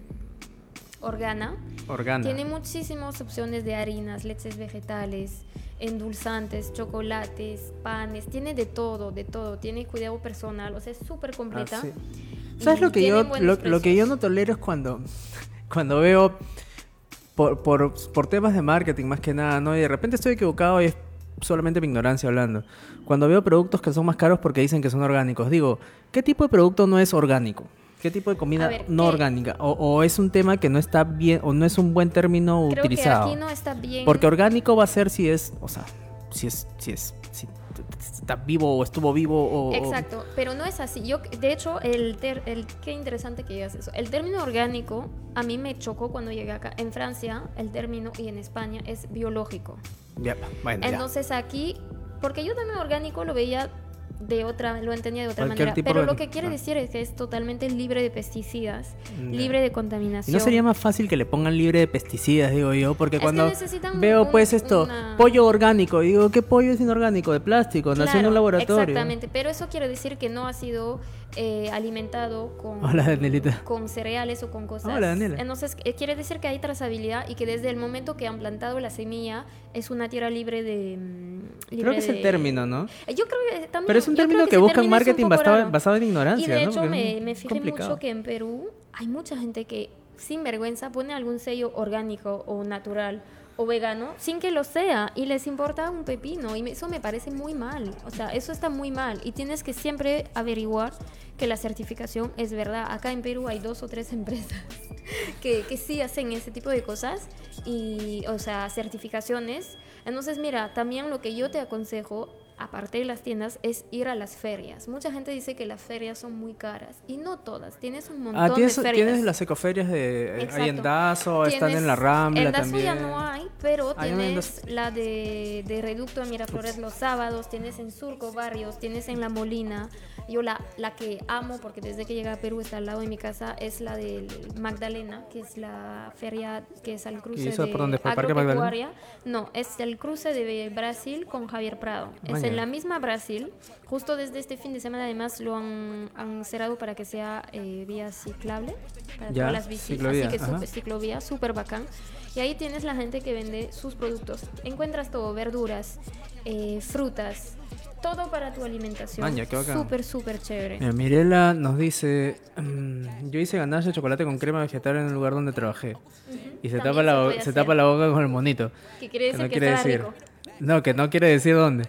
Organa. Organa. Tiene muchísimas opciones de harinas, leches vegetales, endulzantes, chocolates, panes, tiene de todo, de todo, tiene cuidado personal, o sea, es súper Ah, completa. sí. y ¿Sabes lo que yo lo, lo que yo no tolero es cuando cuando veo por, por, por temas de marketing más que nada, ¿no? Y de repente estoy equivocado y es solamente mi ignorancia hablando. Cuando veo productos que son más caros porque dicen que son orgánicos, digo, ¿qué tipo de producto no es orgánico? ¿Qué tipo de comida ver, no orgánica? O, o es un tema que no está bien, o no es un buen término Creo utilizado. que aquí no está bien. Porque orgánico va a ser si es, o sea, si es, si es, si está vivo o estuvo vivo o... Exacto, pero no es así. Yo, de hecho, el, ter- el qué interesante que digas eso. El término orgánico a mí me chocó cuando llegué acá. En Francia, el término y en España es biológico. Ya, bueno, ya. Entonces aquí, porque yo también orgánico lo veía de otra, lo entendía de otra manera, pero lo que quiere Ah. decir es que es totalmente libre de pesticidas, libre de ¿Y contaminación. no sería más fácil que le pongan libre de pesticidas, digo yo? Porque Es cuando veo un- pues esto, una- pollo orgánico, y digo, ¿qué pollo es inorgánico? De plástico, nació en un laboratorio. Exactamente, pero eso quiere decir que no ha sido eh, alimentado con, Hola, con cereales o con cosas. Hola, Daniela. Entonces, eh, quiere decir que hay trazabilidad y que desde el momento que han plantado la semilla es una tierra libre de. mm, Creo que es el término, ¿no? Eh, Yo creo que también. Pero es un término que, ese buscan marketing basado, basado en ignorancia, Y de ¿no? hecho me, es me fijé complicado. mucho que en Perú hay mucha gente que sin vergüenza pone algún sello orgánico o natural o vegano sin que lo sea y les importa un pepino y eso me parece muy mal. O sea, eso está muy mal y tienes que siempre averiguar que la certificación es verdad. Acá en Perú hay dos o tres empresas que, que sí hacen ese tipo de cosas y, o sea, certificaciones. Entonces, mira, también lo que yo te aconsejo, aparte de las tiendas, es ir a las ferias. Mucha gente dice que las ferias son muy caras y no todas. Tienes un montón Ah, tienes, de ferias. tienes las ecoferias de... Hay en Exacto. Están en la Rambla en Dazo también. ya no hay, pero Ah, hay en tienes la de, de Reducto de Miraflores los sábados, tienes en Surco Barrios, tienes en La Molina. Yo la, la que amo, porque desde que llegué a Perú está al lado de mi casa, es la de Magdalena, que es la feria que es al cruce eso de por dónde? ¿Por el Parque Magdalena? No, es el cruce de Brasil con Javier Prado. Es. En la misma Brasil. Justo desde este fin de semana además lo han, han cerrado para que sea eh, vía ciclable para Ya, todas las bicis. ciclovía, así que ajá. súper- ciclovía, súper bacán. Y ahí tienes la gente que vende sus productos. Encuentras todo, verduras, eh, frutas, todo para tu alimentación. Maña, qué bacán. Súper, súper chévere. Mira, Mirela nos dice, mm, yo hice ganache de chocolate con crema vegetal en el lugar donde trabajé. Y se También tapa, la, se puede se tapa la boca con el monito. Que quiere Que decir no que, quiere decir. rico. No, que no quiere decir dónde.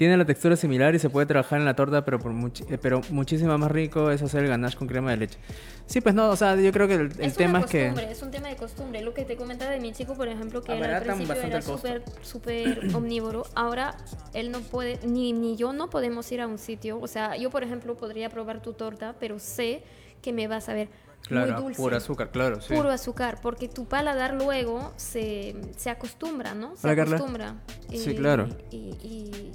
Tiene la textura similar y se puede trabajar en la torta, pero por muchi- eh, pero muchísimo más rico es hacer el ganache con crema de leche. Sí, pues no, o sea, yo creo que el, el es tema una es que... costumbre, es un tema de costumbre. Lo que te comentaba de mi chico, por ejemplo, que él al principio era súper, súper omnívoro. Ahora él no puede, ni, ni yo no podemos ir a un sitio. O sea, yo, por ejemplo, podría probar tu torta, pero sé que me va a saber Claro, muy dulce. puro azúcar, claro, sí. Puro azúcar, porque tu paladar luego se, se acostumbra, ¿no? Se Hola, Carla. acostumbra. Sí, claro. Y, y,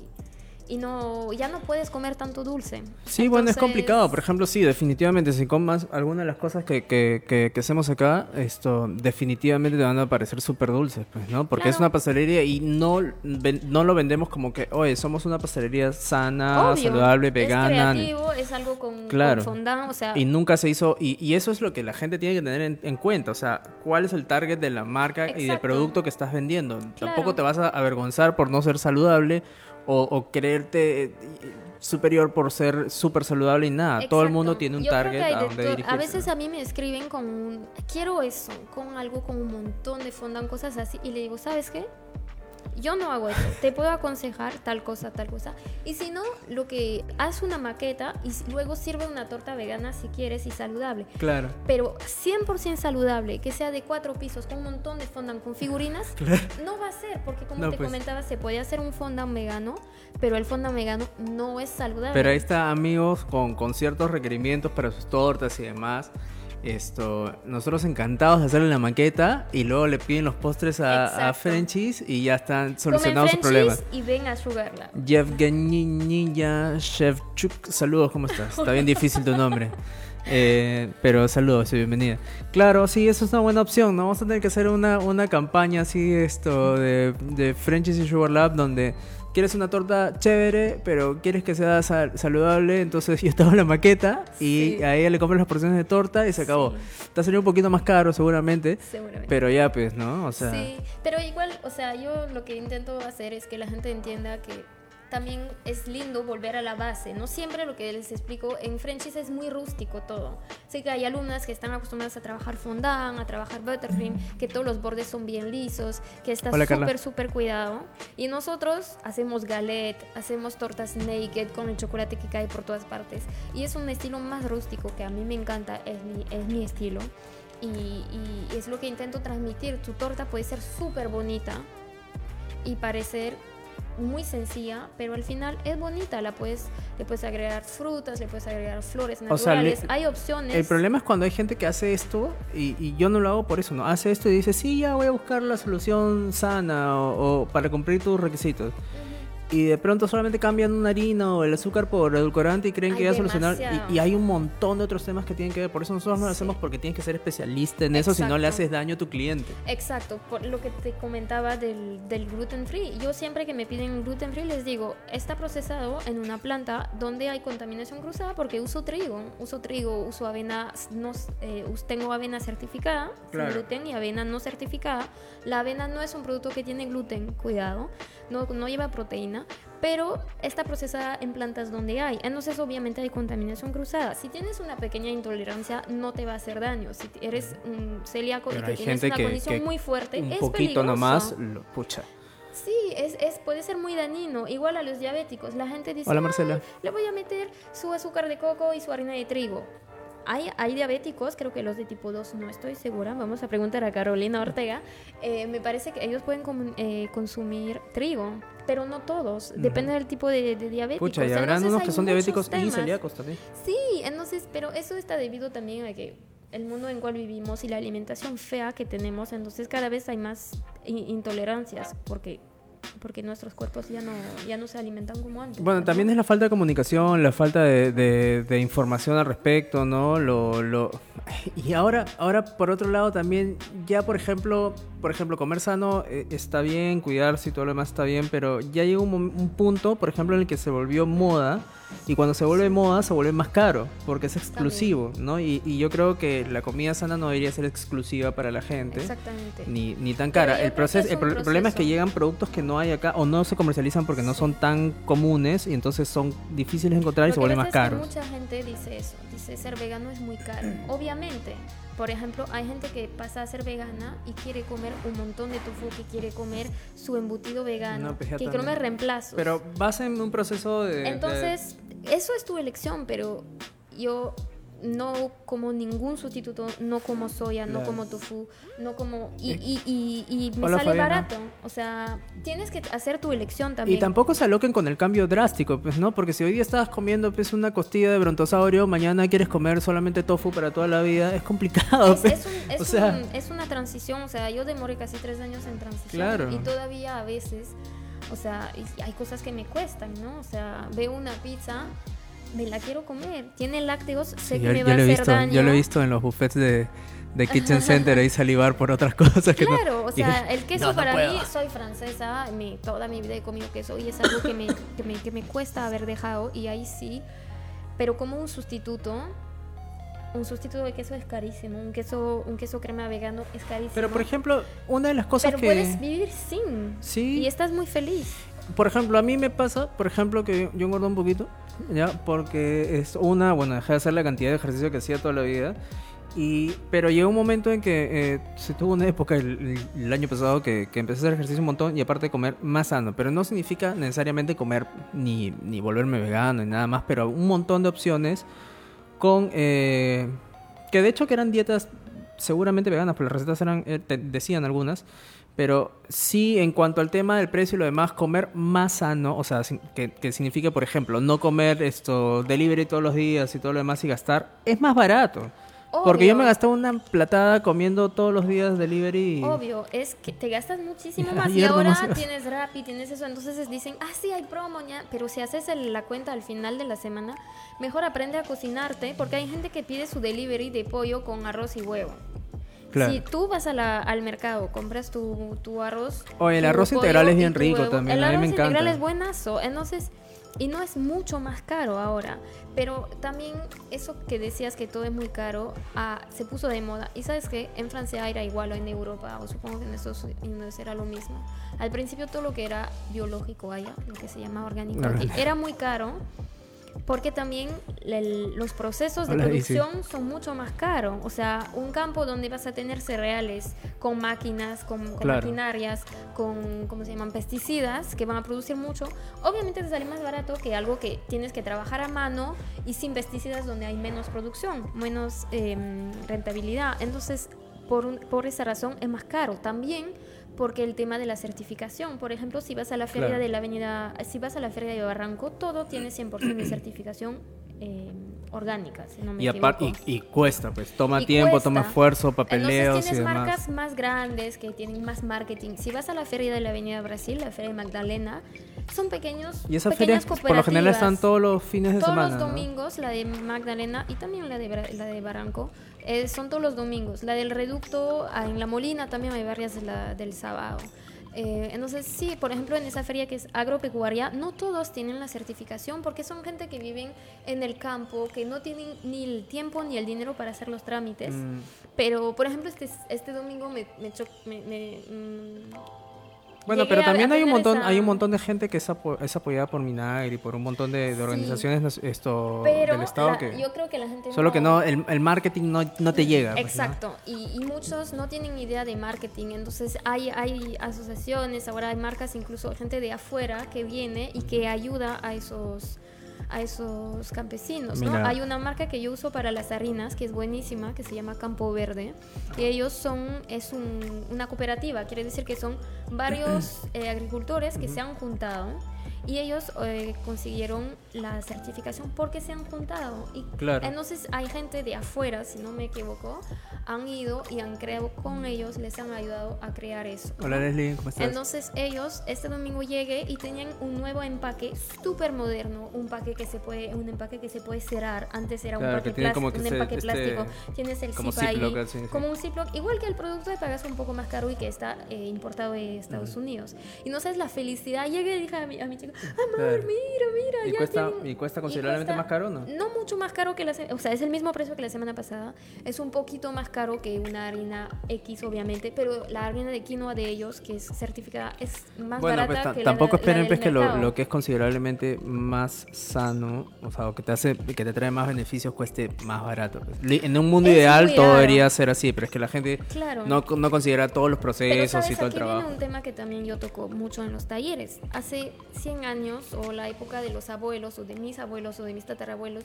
y no, ya no puedes comer tanto dulce. Sí, bueno, es complicado. Por ejemplo, sí, definitivamente, si comas alguna de las cosas que, que, que, que hacemos acá, esto definitivamente te van a parecer súper dulces, pues, ¿no? Porque es una pastelería y no, no lo vendemos como que, oye, somos una pastelería sana, Obvio, saludable, vegana. Es creativo, es algo con, Claro. con fondant, o sea, Y nunca se hizo, y, y eso es lo que la gente tiene que tener en, en cuenta, o sea, cuál es el target de la marca y del producto que estás vendiendo. Tampoco te vas a avergonzar por no ser saludable o, o creerte eh, superior por ser súper saludable y nada. Todo el mundo tiene un Yo target a donde dirigirse. A veces a mí me escriben con un, quiero eso, con algo con un montón de fondant, cosas así, y le digo, ¿sabes qué? Yo no hago eso, te puedo aconsejar tal cosa, tal cosa. Y si no, lo que haz una maqueta y luego sirve una torta vegana si quieres y saludable. Claro. Pero 100% saludable, que sea de cuatro pisos, con un montón de fondant, con figurinas, no va a ser, porque como No, te pues. comentaba, se puede hacer un fondant vegano, pero el fondant vegano no es saludable. Pero ahí está, amigos, con, con ciertos requerimientos para sus tortas y demás. Esto, nosotros encantados de hacerle la maqueta y luego le piden los postres a, a. Frenchies y ya están solucionados sus problemas. y ven a Sugar Lab. Yevgenia Shevchuk, saludos, ¿cómo estás? Está bien difícil tu nombre. Eh, pero saludos y bienvenida. Claro, sí, eso es una buena opción, ¿no? Vamos a tener que hacer una, una campaña así esto de, de Frenchies y Sugar Lab donde quieres una torta chévere, pero quieres que sea sal- saludable, entonces yo te hago la maqueta y Sí. a ella le compras las porciones de torta y se acabó. Sí. Te ha salido un poquito más caro seguramente, Seguramente. pero ya pues, ¿no? O sea, Sí, pero igual, o sea, yo lo que intento hacer es que la gente entienda que también es lindo volver a la base. No siempre lo que les explico, en Frenchies es muy rústico todo. Sé que hay alumnas que están acostumbradas a trabajar fondant, a trabajar buttercream, que todos los bordes son bien lisos, que está súper, súper cuidado. Y nosotros hacemos galette, hacemos tortas naked con el chocolate que cae por todas partes. Y es un estilo más rústico que a mí me encanta, es mi, es mi estilo. Y, y es lo que intento transmitir. Tu torta puede ser súper bonita y parecer muy sencilla, pero al final es bonita. La puedes, le puedes agregar frutas, le puedes agregar flores O sea, le- naturales. Hay opciones. El problema es cuando hay gente que hace esto y, y yo no lo hago por eso, ¿no? Hace esto y dice, sí, ya voy a buscar la solución sana o, o para cumplir tus requisitos. Y de pronto solamente cambian una harina o el azúcar por edulcorante y creen Hay que ya solucionar. demasiado. Y, y hay un montón de otros temas que tienen que ver. Por eso nosotros no lo Sí. hacemos porque tienes que ser especialista en eso si no le Exacto. haces daño a tu cliente. Exacto, por lo que te comentaba del, del gluten free. Yo siempre que me piden gluten free les digo, está procesado en una planta donde hay contaminación cruzada porque uso trigo, uso trigo, uso avena, no, eh, tengo avena certificada, sin Claro. gluten y avena no certificada. La avena no es un producto que tiene gluten, cuidado, no, no lleva proteína, pero está procesada en plantas donde hay. Entonces obviamente hay contaminación cruzada. Si tienes una pequeña intolerancia no te va a hacer daño. Si eres un celíaco Pero y que hay tienes gente una que- condición que muy fuerte, Un es poquito peligroso. nomás, lo, pucha. Sí, es, es, puede ser muy dañino. Igual a los diabéticos. La gente dice, Hola, "Ay, Marcela. le voy a meter su azúcar de coco y su harina de trigo. Hay, hay diabéticos, creo que los de tipo 2 no estoy segura, vamos a preguntar a Carolina Ortega. Eh, me parece que ellos pueden eh, consumir trigo, pero no todos, depende del tipo de, de diabéticos. Pucha, y habrán unos que son diabéticos y temas. celíacos también. Sí, entonces, pero eso está debido también a que el mundo en el cual vivimos y la alimentación fea que tenemos, entonces cada vez hay más intolerancias porque porque nuestros cuerpos ya no ya no se alimentan como antes. Bueno, ¿no? también es la falta de comunicación, la falta de, de- de información al respecto, ¿no? Lo, lo... Y ahora, ahora, por otro lado, también, ya por ejemplo, por ejemplo, comer sano eh, está bien, cuidarse y todo lo demás está bien, pero ya llega un, un punto, por ejemplo, en el que se volvió moda, y cuando se vuelve moda, se vuelve más caro, porque es exclusivo, ¿no? Y, y yo creo que la comida sana no debería ser exclusiva para la gente. Exactamente. Ni, ni tan cara. El, proceso, es el, pro- problema es que llegan productos que no hay acá o no se comercializan porque no son tan comunes y entonces son difíciles de encontrar y Lo se vuelven más caros. mucha gente dice eso, dice ser vegano es muy caro. Obviamente, por ejemplo, hay gente que pasa a ser vegana y quiere comer un montón de tofu, que quiere comer su embutido vegano, No, pues que reemplazos. Pero vas en un proceso de... de- Entonces, eso es tu elección, pero yo no como ningún sustituto, no como soya, no como tofu, no como... Y, Eh. y, y, y me Hola, sale Fabiana. barato. O sea, tienes que hacer tu elección también. Y tampoco se aloquen con el cambio drástico, pues, ¿no? Porque si hoy día estabas comiendo pues, una costilla de brontosaurio, mañana quieres comer solamente tofu para toda la vida, es complicado. Es, pues. es un- es o sea, un- es una transición, o sea, yo demoré casi tres años en transición Claro. y todavía a veces, o sea, hay cosas que me cuestan, ¿no? O sea, veo una pizza, me la quiero comer, tiene lácteos, sé sí, que yo, me yo va a hacer visto, daño. yo lo he visto en los buffets de, de Kitchen Center ahí salivar por otras cosas que no- Claro, o y- sea, el queso No, no para puedo. mí, soy francesa, mi, toda mi vida he comido queso y es algo que me, que, me, que me cuesta haber dejado y ahí sí, pero como un sustituto, un sustituto de queso es carísimo, un queso, un queso crema vegano es carísimo. Pero por ejemplo, una de las cosas Pero que... puedes vivir sin. Sí. Y estás muy feliz. Por ejemplo, a mí me pasa, por ejemplo, que yo engordo un poquito, ¿ya? Porque es una, bueno, dejé de hacer la cantidad de ejercicio que hacía toda la vida. Y, pero llegó un momento en que eh, se tuvo una época el, año pasado que, que empecé a hacer ejercicio un montón y aparte comer más sano. Pero no significa necesariamente comer ni, ni volverme vegano ni nada más, pero un montón de opciones con... eh, que de hecho que eran dietas seguramente veganas, pero las recetas eran, eh, decían algunas. Pero sí, en cuanto al tema del precio y lo demás, comer más sano, o sea, que, que significa, por ejemplo, no comer esto delivery todos los días y todo lo demás y gastar, es más barato. Porque yo me gastaba una platada comiendo todos los días delivery. y- Obvio, es que te gastas muchísimo Y más y ahora ibas. tienes Rappi, tienes eso, entonces es- dicen, ah, sí, hay promo, ya", pero si haces el- la cuenta al final de la semana, mejor aprende a cocinarte, porque hay gente que pide su delivery de pollo con arroz y huevo. Claro. Si tú vas a la- al mercado, compras tu, tu arroz. Oye, el arroz integral es y bien rico huevo, también, El a mí arroz me integral encanta. es buenazo, entonces. Y no es mucho más caro ahora. Pero también eso que decías que todo es muy caro, ah, se puso de moda. Y sabes que en Francia era igual o en Europa, o supongo que en Estados Unidos era lo mismo. Al principio todo lo que era biológico allá, lo que se llama orgánico, Orgánico. era muy caro. Porque también el- los procesos de Hola, Isi. producción son mucho más caros. O sea, un campo donde vas a tener cereales con máquinas, con, con Claro. maquinarias, con, ¿cómo se llaman? Pesticidas que van a producir mucho. Obviamente te sale más barato que algo que tienes que trabajar a mano y sin pesticidas donde hay menos producción, menos em, rentabilidad. Entonces, por, un- por esa razón es más caro. También porque el tema de la certificación, por ejemplo, si vas a la feria Claro. de la avenida, si vas a la feria de Barranco, todo tiene 100% de certificación eh, orgánica, si no me Y, apar- equivoco. y, y cuesta, pues toma Y tiempo, cuesta. toma esfuerzo, papeleos Entonces y tienes demás. marcas más grandes que tienen más marketing. Si vas a la feria de la Avenida Brasil, la feria de Magdalena, son pequeños Y esas ferias por lo general están todos los fines de Todos semana. los ¿no? domingos, la de Magdalena y también la de, la de Barranco, eh, son todos los domingos. La del Reducto, ah, en La Molina también hay varias de la- del sábado. Eh, entonces, sí, por ejemplo, en esa feria que es agropecuaria, no todos tienen la certificación porque son gente que viven en el campo, que no tienen ni el tiempo ni el dinero para hacer los trámites. Mm, Pero, por ejemplo, este, este domingo me, me, me- me, mm, Bueno, pero también hay un montón, esa- hay un montón de gente que es, apo- es apoyada por Minagri, por un montón de, de Sí. organizaciones esto Pero del estado la- que yo creo que la gente solo que no el, el marketing no, no te llega. pues, ¿no? Exacto, y, y muchos no tienen idea de marketing, entonces hay, hay asociaciones, ahora hay marcas, incluso gente de afuera que viene y que ayuda a esos a esos campesinos, ¿no? Hay una marca que yo uso para las harinas que es buenísima, que se llama Campo Verde, y ellos son, es un- una cooperativa, quiere decir que son varios eh, agricultores que se han juntado y ellos eh, consiguieron la certificación porque se han juntado. Y Claro. entonces hay gente de afuera, si no me equivoco, han ido y han creado con ellos, les han ayudado a crear eso. Hola Leslie, ¿cómo estás? Entonces ellos este domingo llegué y tenían un nuevo empaque súper moderno, un empaque que se puede, un empaque que se puede cerrar. Antes era Claro, un, que empaque, que un se- empaque este, plástico. Tienes el como zip ahí, Ziploc, así, sí. como un Ziploc, igual que el producto de pagas un poco más caro y que está eh, importado de Estados Unidos. Y no sabes la felicidad. Llegué y dije a mi, a mi chico, amor, Claro. mira, mira, ¿Y ya cuesta- tienen- y cuesta considerablemente más caro, no? No mucho más caro que la o sea, es el mismo precio que la semana pasada. Es un poquito más caro que una harina X, obviamente, pero la harina de quinoa de ellos, que es certificada, es más Bueno, barata pues que la tampoco la esperen pues, que lo, lo que es considerablemente más sano, o sea, o que te hace, que te trae más beneficios cueste más barato. pues. En un mundo Es ideal todo debería ser así, pero es que la gente Claro. no, no considera todos los Pero procesos sabes, y todo el aquí trabajo. viene un tema que también yo toco mucho en los talleres. Hace 100 años, o la época de los abuelos, o de mis abuelos, o de mis tatarabuelos,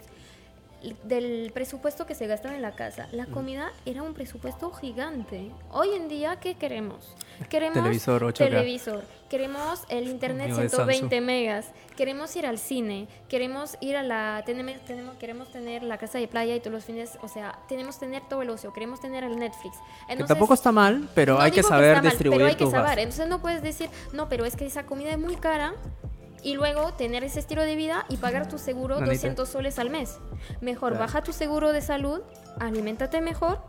del presupuesto que se gastaba en la casa, la comida era un presupuesto gigante. Hoy en día, ¿qué queremos? Queremos Televisor 8K. televisor, queremos el internet Amigo de 120 Samsung. megas, queremos ir al cine, queremos ir a la tenemos, tenemos- queremos tener la casa de playa y todos los fines, o sea, tenemos tener todo el ocio, queremos tener el Netflix. Que Entonces, tampoco está mal, pero no hay que saber está mal, distribuir pero hay que saber. Entonces no puedes decir, no, pero es que esa comida es muy cara y luego tener ese estilo de vida y pagar tu seguro Nanita. 200 soles al mes. Mejor Claro. baja tu seguro de salud, aliméntate mejor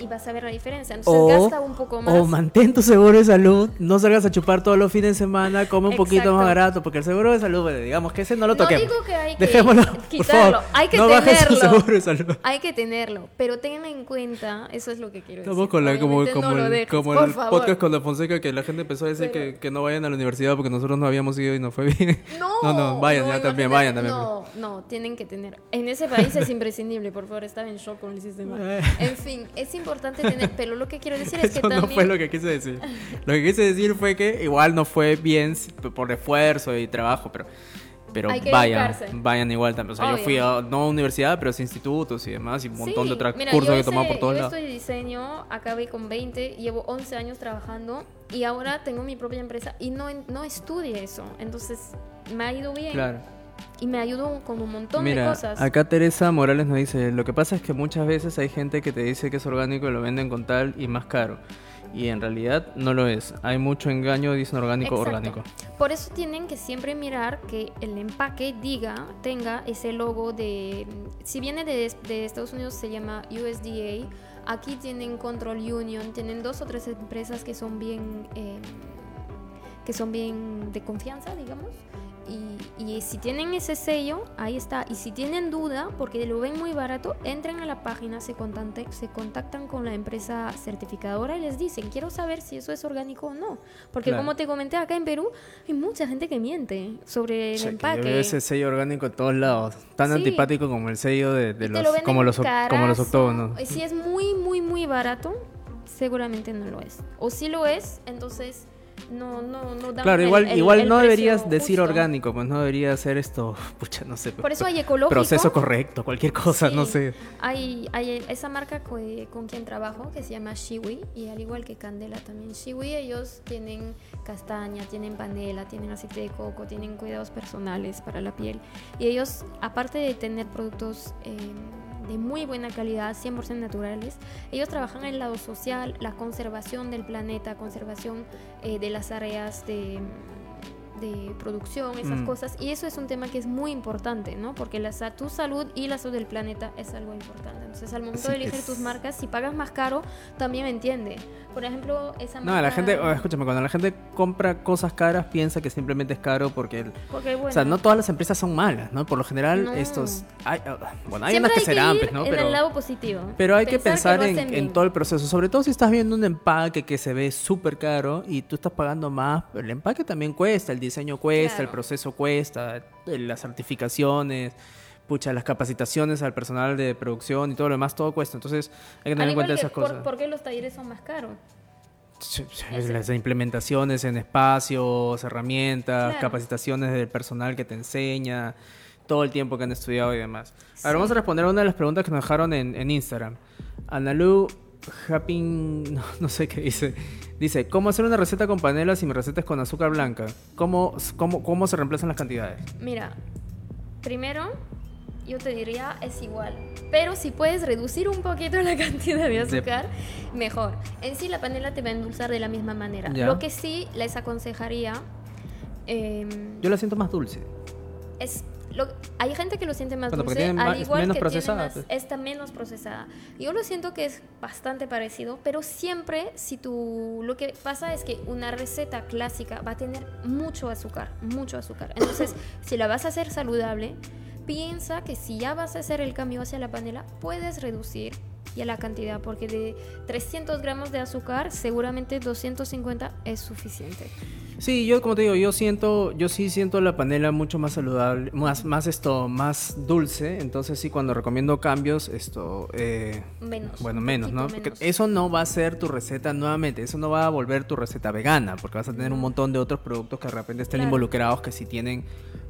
y vas a ver la diferencia. Entonces O, gasta un poco más. o mantén tu seguro de salud, no salgas a chupar todos los fines de semana, come un poquito Exacto. más barato, porque el seguro de salud, bueno, digamos que ese no lo No toquemos. digo que hay que Dejémoslo, por quitarlo, favor. hay que no bajes tu tenerlo. seguro de salud. Hay que tenerlo, pero tengan en cuenta, eso es lo que quiero Estamos decir. con la, como, no como lo el, dejes, como el favor. podcast con la Fonseca que la gente empezó a decir Pero- que, que no vayan a la universidad porque nosotros no habíamos ido y nos fue bien. No, no, no, vayan, ya no, también, imagínate, vayan también. No, no, tienen que tener. En ese país es imprescindible, por favor, estaba en shock con el sistema. En fin, es importante tener, pero lo que quiero decir es que Eso no también. fue lo que quise decir. Lo que quise decir fue que igual no fue bien por esfuerzo y trabajo, pero pero que vayan, vayan igual también. O sea, yo Obvio. fui a no a universidad, pero a institutos y demás y un montón Sí, de otros cursos yo que he tomado por todos Yo lados. estoy diseño, acabé con 20, llevo 11 años trabajando y ahora tengo mi propia empresa y no, no estudié eso. Entonces, me ha ido bien. Claro. Y me ayudó con un montón Mira, de cosas. acá Teresa Morales nos dice, lo que pasa es que muchas veces hay gente que te dice que es orgánico y lo venden con tal y más caro. Y en realidad no lo es. Hay mucho engaño, dicen orgánico, Exacto. orgánico. Por eso tienen que siempre mirar que el empaque diga, tenga ese logo de, si viene de, de Estados Unidos se llama USDA, aquí tienen Control Union, tienen dos o tres empresas que son bien, eh, que son bien de confianza, digamos. Y, y si tienen ese sello, ahí está. Y si tienen duda, porque lo ven muy barato, entren a la página, se contactan, se contactan con la empresa certificadora y les dicen, quiero saber si eso es orgánico o no. Porque Claro. como te comenté, acá en Perú hay mucha gente que miente sobre el que yo empaque. veo ese sello orgánico en todos lados. Tan Sí. antipático como el sello de, de los, lo como los, como los octógonos. Y Si es muy, muy, muy barato, seguramente no lo es. O si lo es, entonces no, no, no dan Claro, igual, el- igual el no deberías decir justo. orgánico, pues no debería ser esto, pucha, no sé. Por eso hay ecológico. Proceso correcto, cualquier cosa, Sí. no sé. Hay, hay esa marca co- con quien trabajo que se llama Shiwi y al igual que Candela también Shiwi ellos tienen castaña, tienen panela, tienen aceite de coco, tienen cuidados personales para la piel y ellos aparte de tener productos eh, de muy buena calidad, 100% naturales, ellos trabajan en el lado social, la conservación del planeta, conservación eh, de las áreas de de producción, esas Mm. cosas. Y eso es un tema que es muy importante, ¿no? Porque la, tu salud y la salud del planeta es algo importante. Entonces, al momento de elegir es- tus marcas, si pagas más caro, también entiende. Por ejemplo, esa No, marca... la gente, oh, escúchame, cuando la gente compra cosas caras piensa que simplemente es caro porque el, Porque, bueno, o sea, no todas las empresas son malas, ¿no? Por lo general No. estos hay, ah, bueno, hay siempre unas que hay serán, ir pues, ¿no? en Pero el lado positivo. Pero hay que pensar en, todo el proceso, sobre todo si estás viendo un empaque que se ve súper caro y tú estás pagando más, el empaque también cuesta, el diseño cuesta, el proceso cuesta, eh, las certificaciones, pucha, las capacitaciones al personal de producción y todo lo demás, todo cuesta. Entonces hay que tener en cuenta esas por, cosas. ¿Por qué los talleres son más caros? Las implementaciones en espacios, herramientas, Claro. capacitaciones del personal que te enseña, todo el tiempo que han estudiado y demás. A ver, Sí. vamos a responder a una de las preguntas que nos dejaron en, en Instagram. Analu Happy, no, no sé qué dice. Dice, ¿cómo hacer una receta con panela si mi receta es con azúcar blanca? ¿Cómo, cómo, cómo se reemplazan las cantidades? Mira, primero yo te diría es igual, pero si puedes reducir un poquito la cantidad de azúcar, mejor. En sí la panela te va a endulzar de la misma manera. Ya. Lo que sí les aconsejaría em, Yo la siento más dulce. es lo- hay gente que lo siente más Bueno, dulce, al igual menos que procesada, tiene más, pues. está menos procesada. Yo lo siento que es bastante parecido, pero siempre si tú lo que pasa es que una receta clásica va a tener mucho azúcar, mucho azúcar. Entonces, si la vas a hacer saludable, piensa que si ya vas a hacer el cambio hacia la panela, puedes reducir ya la cantidad, porque de 300 gramos de azúcar, seguramente 250 es suficiente. Sí, yo como te digo, yo siento, yo sí siento la panela mucho más saludable, más, más esto, más dulce. Entonces sí, cuando recomiendo cambios, esto, eh, Menos. bueno, menos, ¿no? Porque eso no va a ser tu receta nuevamente, eso no va a volver tu receta vegana, porque vas a tener un montón de otros productos que de repente estén Claro. involucrados que sí tienen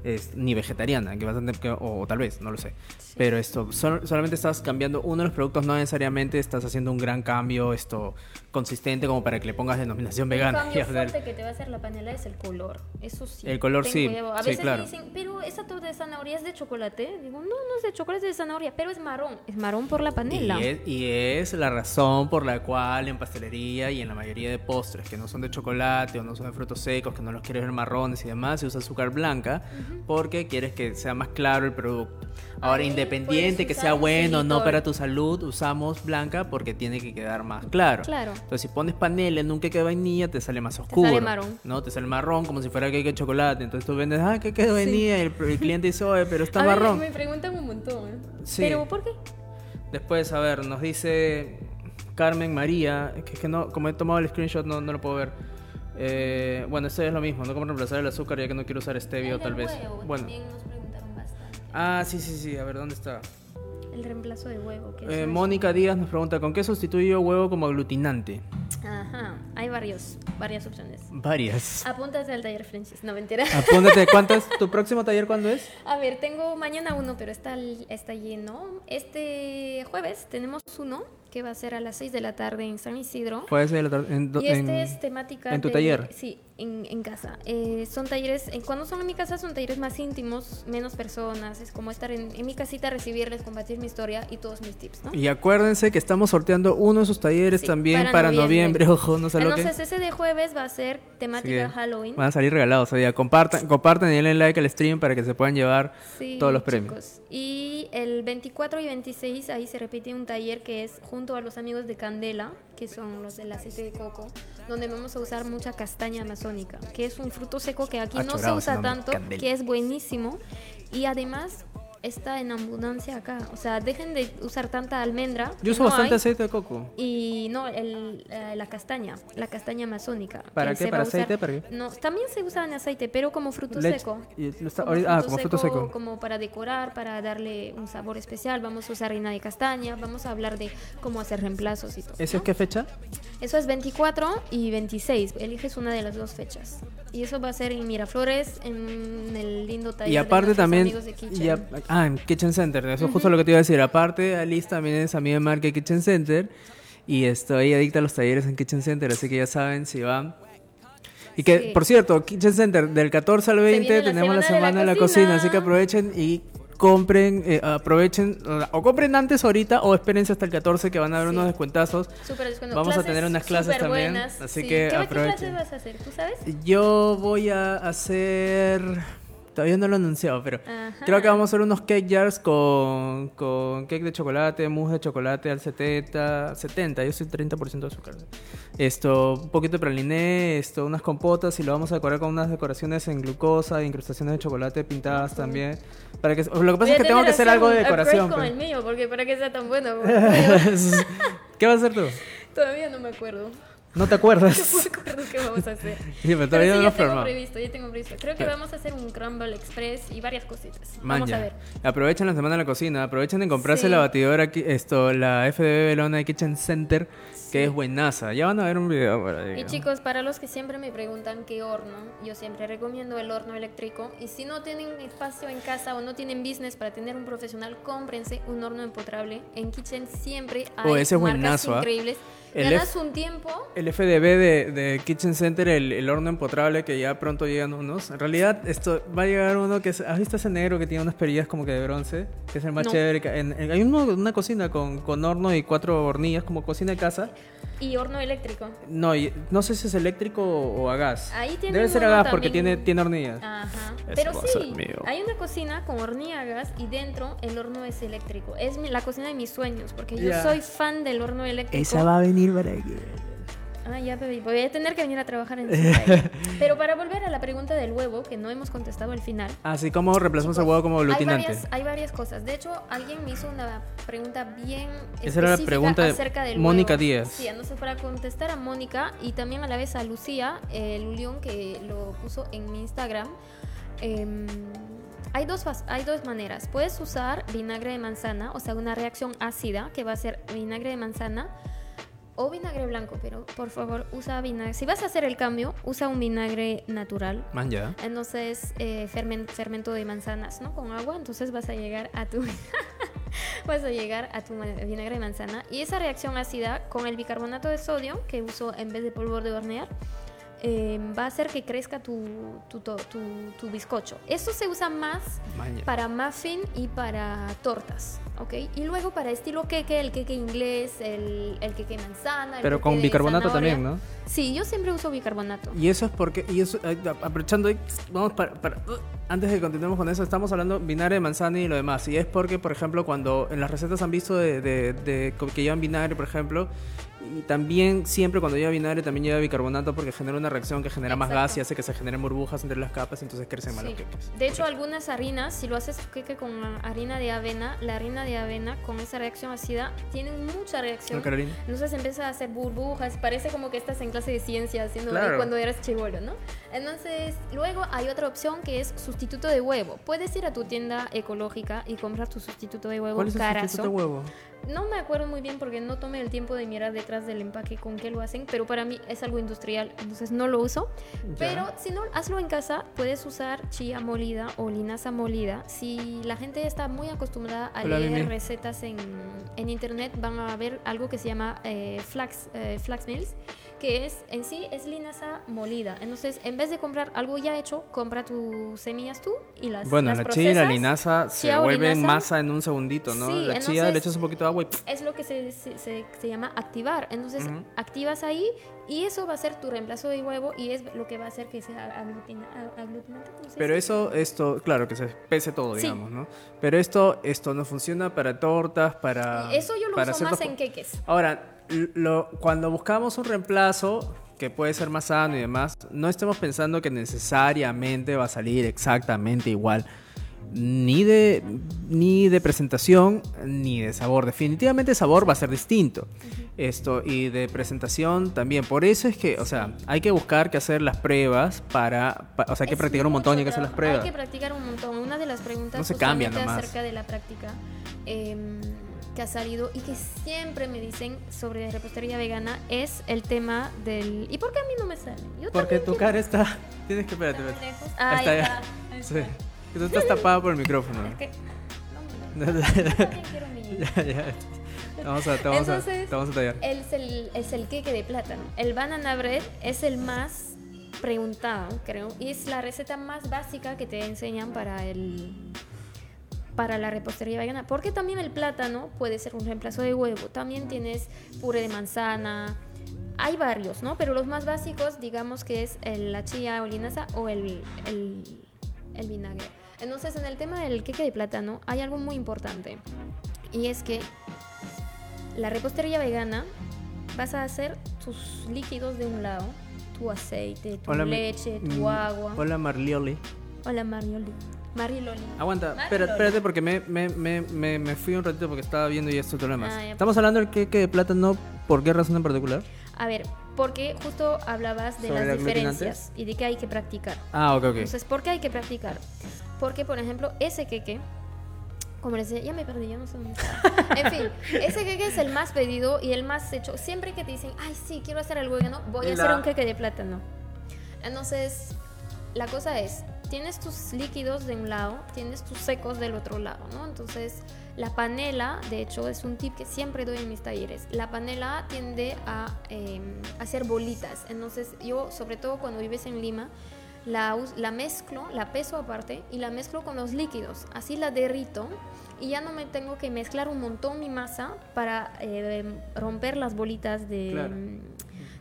es, ni vegetariana, que tener que, o, o tal vez, no lo sé. Pero esto, sol- solamente estás cambiando uno de los productos, no necesariamente estás haciendo un gran cambio, esto, consistente como para que le pongas denominación El vegana. cambio al final- fuerte que te va a hacer la panela es el color. Eso sí. El color sí. A sí, veces claro. me dicen, pero esa torta de zanahoria es de chocolate. Digo, no, no es de chocolate, es de zanahoria, pero es marrón. Es marrón por la panela. Y es, y es la razón por la cual en pastelería y en la mayoría de postres que no son de chocolate o no son de frutos secos, que no los quieres ver marrones y demás, se usa azúcar blanca porque quieres que sea más claro el producto. Ahora, Ahí independiente que sea bueno o no para tu salud, usamos blanca porque tiene que quedar más claro. Claro. Entonces, si pones panela en un cake de vainilla, te sale más oscuro. sale marrón. ¿no? Te sale marrón como si fuera cake de chocolate. Entonces tú vendes, ah, cake de vainilla, y el, el cliente dice, oye, pero está A ver, marrón. me preguntan un montón. ¿eh? Sí. Pero, ¿por qué? Después, a ver, nos dice Carmen María, que es que no, como he tomado el screenshot no, no lo puedo ver. Eh, bueno, esto es lo mismo, no como reemplazar el azúcar ya que no quiero usar stevia El tal vez. huevo, Bueno. También nos preguntaron bastante. Ah, sí, sí, sí, a ver, ¿dónde está? El reemplazo de huevo. Eh, Mónica Díaz nos pregunta, ¿con qué sustituyo huevo como aglutinante? Ajá. Hay varios, varias opciones. Varias. Apúntate al taller Frenches. No, mentira. Apúntate, ¿cuántas? ¿Tu próximo taller cuándo es? A ver, tengo mañana uno, pero está, está lleno. Este jueves tenemos uno que va a ser a las 6 de la tarde en San Isidro. Puede ser en, y este es temática... ¿En tu taller? Sí, en, en casa. Eh, son talleres, cuando son en mi casa son talleres más íntimos, menos personas, es como estar en, en, mi casita, recibirles, compartir mi historia y todos mis tips, ¿no? Y acuérdense que estamos sorteando uno de sus talleres también para, noviembre. ojo, no sé Entonces ese de jueves va a ser temática Halloween. Van a salir regalados, o sea, compartan, compartan y denle like al stream para que se puedan llevar todos los premios. Y el 24 y 26 ahí se repite un taller que es junto a los amigos de Candela, que son los del aceite de coco, donde vamos a usar mucha castaña amazónica, que es un fruto seco que aquí no se usa tanto, que es buenísimo. Y además está en abundancia acá. O sea, dejen de usar tanta almendra. Yo uso bastante aceite de coco. Y no, el, eh, la castaña, la castaña amazónica. ¿Para qué? ¿Para aceite? ¿Para qué? No, también se usa en aceite, pero como fruto seco. ah, como fruto seco. Como para decorar, para darle un sabor especial. Vamos a usar harina de castaña, vamos a hablar de cómo hacer reemplazos y todo. ¿Eso es qué fecha? Eso es 24 y 26. Eliges una de las dos fechas. Y eso va a ser en Miraflores, en el lindo taller. Y aparte también. De ah, en Kitchen Center. Eso es justo lo que te iba a decir. Aparte, Alice también es amiga de marca Kitchen Center. Y estoy adicta a los talleres en Kitchen Center. Así que ya saben si van. Y que, por cierto, Kitchen Center, del 14 al 20 tenemos la semana de la, cocina. Así que aprovechen y compren, eh, aprovechen, o compren antes ahorita o espérense hasta el 14 que van a haber unos descuentazos. Vamos a tener unas clases también, así que ¿Qué, aprovechen. ¿Qué clases vas a hacer? ¿Tú sabes? Yo voy a hacer Todavía no lo he anunciado, pero creo que vamos a hacer unos cake jars con, con cake de chocolate, mousse de chocolate al 70, 70, yo soy 30% de azúcar. Esto, un poquito de praliné, esto, unas compotas y lo vamos a decorar con unas decoraciones en glucosa, incrustaciones de chocolate pintadas también. Para que, lo que pasa es que tengo que hacer algo de decoración. con el mío, porque para que sea tan bueno. ¿Qué vas a hacer tú? Todavía no me acuerdo. ¿No te acuerdas? no me acuerdo qué vamos a hacer. Sí, pero todavía no lo tengo previsto, ya tengo previsto. Creo que vamos a hacer un Crumble Express y varias cositas. Vamos a ver. Aprovechen la semana de la cocina, aprovechen de comprarse la batidora, aquí, esto, la FDB Belona Kitchen Center, que es buenaza. Ya van a ver un video por ahí. Y chicos, para los que siempre me preguntan qué horno, yo siempre recomiendo el horno eléctrico. Y si no tienen espacio en casa o no tienen business para tener un profesional, cómprense un horno empotrable. En Kitchen siempre hay oh, ese marcas ¿ah? increíbles. El Ganas un tiempo. El FDB de, de Kitchen Center, el, el, horno empotrable, que ya pronto llegan unos. En realidad, esto va a llegar uno que es. ¿Has visto ese negro que tiene unas perillas como que de bronce? Que es el más chévere. hay una cocina con, con horno y cuatro hornillas, como cocina de casa. ¿Y horno eléctrico? No, no sé si es eléctrico o a gas. Ahí tiene Debe ser a gas porque tiene, tiene hornillas. Ajá. Pero sí, hay una cocina con hornilla a gas y dentro el horno es eléctrico. Es la cocina de mis sueños porque yo soy fan del horno eléctrico. Esa va a venir para aquí. Ah, ya, Voy a tener que venir a trabajar en Pero para volver a la pregunta del huevo, que no hemos contestado al final. Así como reemplazamos el huevo como aglutinante. Hay varias, hay varias cosas. De hecho, alguien me hizo una pregunta bien Esa era la pregunta acerca del Mónica Díaz. Sí, entonces para contestar a Mónica y también a la vez a Lucía, el Lulión que lo puso en mi Instagram. Em, hay dos, hay dos maneras. Puedes usar vinagre de manzana, o sea, una reacción ácida que va a ser vinagre de manzana o vinagre blanco, pero por favor usa vinagre. Si vas a hacer el cambio, usa un vinagre natural. Man, ya. Entonces, eh, fermento de manzanas, ¿no? Con agua, entonces vas a llegar a tu... vas a llegar a tu vinagre de manzana. Y esa reacción ácida con el bicarbonato de sodio, que uso en vez de polvo de hornear, eh, va a hacer que crezca tu, tu, tu, tu bizcocho. Esto se usa más para muffin y para tortas. ¿Ok? Y luego para estilo queque, el queque inglés, el, el queque manzana. Pero con bicarbonato también, ¿no? Sí, yo siempre uso bicarbonato. Y eso es porque, y eso, eh, aprovechando, vamos para, uh, antes de que continuemos con eso, estamos hablando vinagre de manzana y lo demás. Y es porque, por ejemplo, cuando en las recetas han visto de, de, de que llevan vinagre, por ejemplo, y también siempre cuando lleva vinagre también lleva bicarbonato porque genera una reacción que genera más gas y hace que se generen burbujas entre las capas, entonces crecen más los queques. De hecho, algunas harinas, si lo haces queque con harina de avena, la harina de avena con esa reacción ácida tiene mucha reacción. Entonces empieza a hacer burbujas, parece como que estás en clase de ciencia haciendo cuando eras chivolo, ¿no? Entonces, luego hay otra opción que es sustituto de huevo. Puedes ir a tu tienda ecológica y comprar tu sustituto de huevo ¿Cuál es el sustituto de huevo? No me acuerdo muy bien porque no tomé el tiempo de mirar detrás del empaque con qué lo hacen, pero para mí es algo industrial, entonces no lo uso. Ya. Pero si no, hazlo en casa, puedes usar chía molida o linaza molida. Si la gente está muy acostumbrada a Hola, leer Mimi. recetas en, en internet, van a ver algo que se llama eh, flax, eh, flax mills, que es en sí es linaza molida. Entonces, en vez de comprar algo ya hecho, compra tus semillas tú y las Bueno, las la chía y la procesas. linaza se Chía vuelven linaza. masa en un segundito, ¿no? Sí, la chía entonces- le echas un poquito de agua y ¡pff! es lo que se, se, se- se llama activar. Entonces, Ujú. activas ahí y eso va a ser tu reemplazo de huevo y es lo que va a hacer que sea aglutinante. ¿cómo se Pero eso, esto, claro, que se pese todo, Sí. digamos, ¿no? Pero esto, esto no funciona para tortas, para... Eso yo lo para uso más en queques. Ahora, lo, cuando buscamos un reemplazo que puede ser más sano y demás, no estemos pensando que necesariamente va a salir exactamente igual. Ni de, ni de presentación ni de sabor. Definitivamente sabor va a ser distinto. Esto, y de presentación también. Por eso es que, o sea, hay que buscar que hacer las pruebas para. pa- o sea, hay que Es practicar un montón y hay que hacer las pruebas. Hay que practicar un montón. Una de las preguntas No se acerca de la práctica em, que ha salido y que siempre me dicen sobre repostería vegana es el tema del... ¿Y por qué a mí no me sale? Yo Porque tu quiero- cara está. Tienes que espérate, espérate. Ahí está, está. ahí Sí. está. Que Tú estás tapado por el micrófono. Es que... No, no, no. Quiero mi- ya, ya. Vamos a, te vamos, a, Entonces, te vamos a tallar. Es el, es el queque de plátano. El banana bread es el más preguntado, creo, y es la receta más básica que te enseñan para el para la repostería vegana, porque también el plátano puede ser un reemplazo de huevo. También tienes puré de manzana. Hay varios, ¿no? Pero los más básicos, digamos que es el- la chía o linaza o el, el, el vinagre. Entonces, en el tema del queque de plátano hay algo muy importante. Y es que la repostería vegana vas a hacer tus líquidos de un lado, tu aceite, tu leche, tu mm, agua. Hola, Marlioli. Hola Marioli. Mariloli. Aguanta, espérate, espérate porque me, me, me, me, fui un ratito porque estaba viendo y estos problemas. Ah. Estamos hablando del queque de plátano, ¿por qué razón en particular? A ver, porque justo hablabas de ¿Sobre las diferencias y de que hay que practicar. Ah, ok, ok. Entonces, ¿por qué hay que practicar? Porque, por ejemplo, ese queque, como les decía, ya me perdí, ya no sé dónde está. En fin, ese queque es el más pedido y el más hecho. Siempre que te dicen, ay, sí, quiero hacer algo vegano, voy a hacer un queque de plátano. Entonces, la cosa es, tienes tus líquidos de un lado, tienes tus secos del otro lado, ¿no? Entonces, la panela, de hecho, es un tip que siempre doy en mis talleres. La panela tiende a eh, hacer bolitas. Entonces, yo, sobre todo cuando vives en Lima, la, mezclo, la peso aparte y la mezclo con los líquidos. Así la derrito y ya no me tengo que mezclar un montón mi masa para eh, romper las bolitas de, Claro.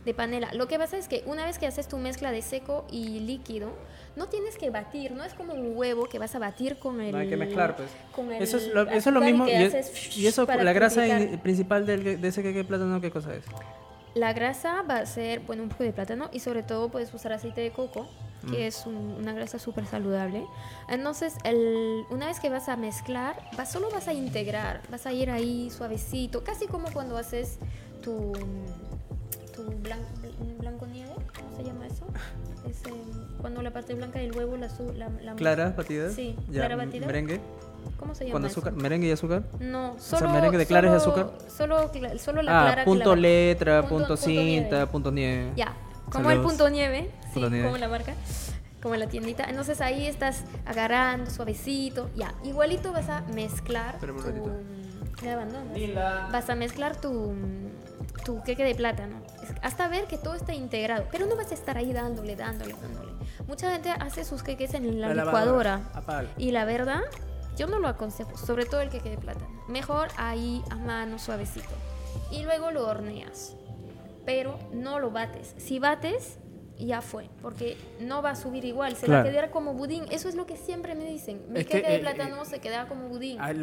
de panela. Lo que pasa es que una vez que haces tu mezcla de seco y líquido, no tienes que batir, no es como un huevo que vas a batir con el... No hay que mezclar, pues. con el Eso es lo, eso es mismo. Y, haces y eso, la grasa in- principal del, de ese queque de plátano, ¿qué cosa es? La grasa va a ser, bueno, un poco de plátano y sobre todo puedes usar aceite de coco, que Mm. es un- una grasa súper saludable. Entonces, el- una vez que vas a mezclar, vas, solo vas a integrar, vas a ir ahí suavecito, casi como cuando haces tu, tu blan- blanco cuando la parte blanca del huevo la... su- la, la- ¿Claras batidas? Sí, Ya, clara batida. ¿Merengue? ¿Cómo se llama ¿Con eso? azúcar? ¿Merengue y azúcar? No, sea, solo... merengue de claras y solo- azúcar. Solo, solo la ah, clara punto clara. letra, Punto- punto, punto nieve. cinta, punto nieve. Ya, como el punto nieve, sí, Punto nieve. como la marca, como la tiendita. Entonces ahí estás agarrando suavecito, ya. Igualito vas a mezclar Espera un tu... ratito. Abandonas. Vas a mezclar tu, tu queque de plátano. Hasta ver que todo está integrado. Pero no vas a estar ahí dándole, dándole, dándole. Mucha gente hace sus queques en la, licuadora. Y la verdad, yo no lo aconsejo, sobre todo el queque de plátano. Mejor ahí a mano, suavecito. Y luego lo horneas. Pero no lo bates. Si bates, ya fue. Porque no va a subir igual. Se va Claro. a quedar como budín. Eso es lo que siempre me dicen. Mi Es que, queque de eh, plátano se queda como budín. Hay,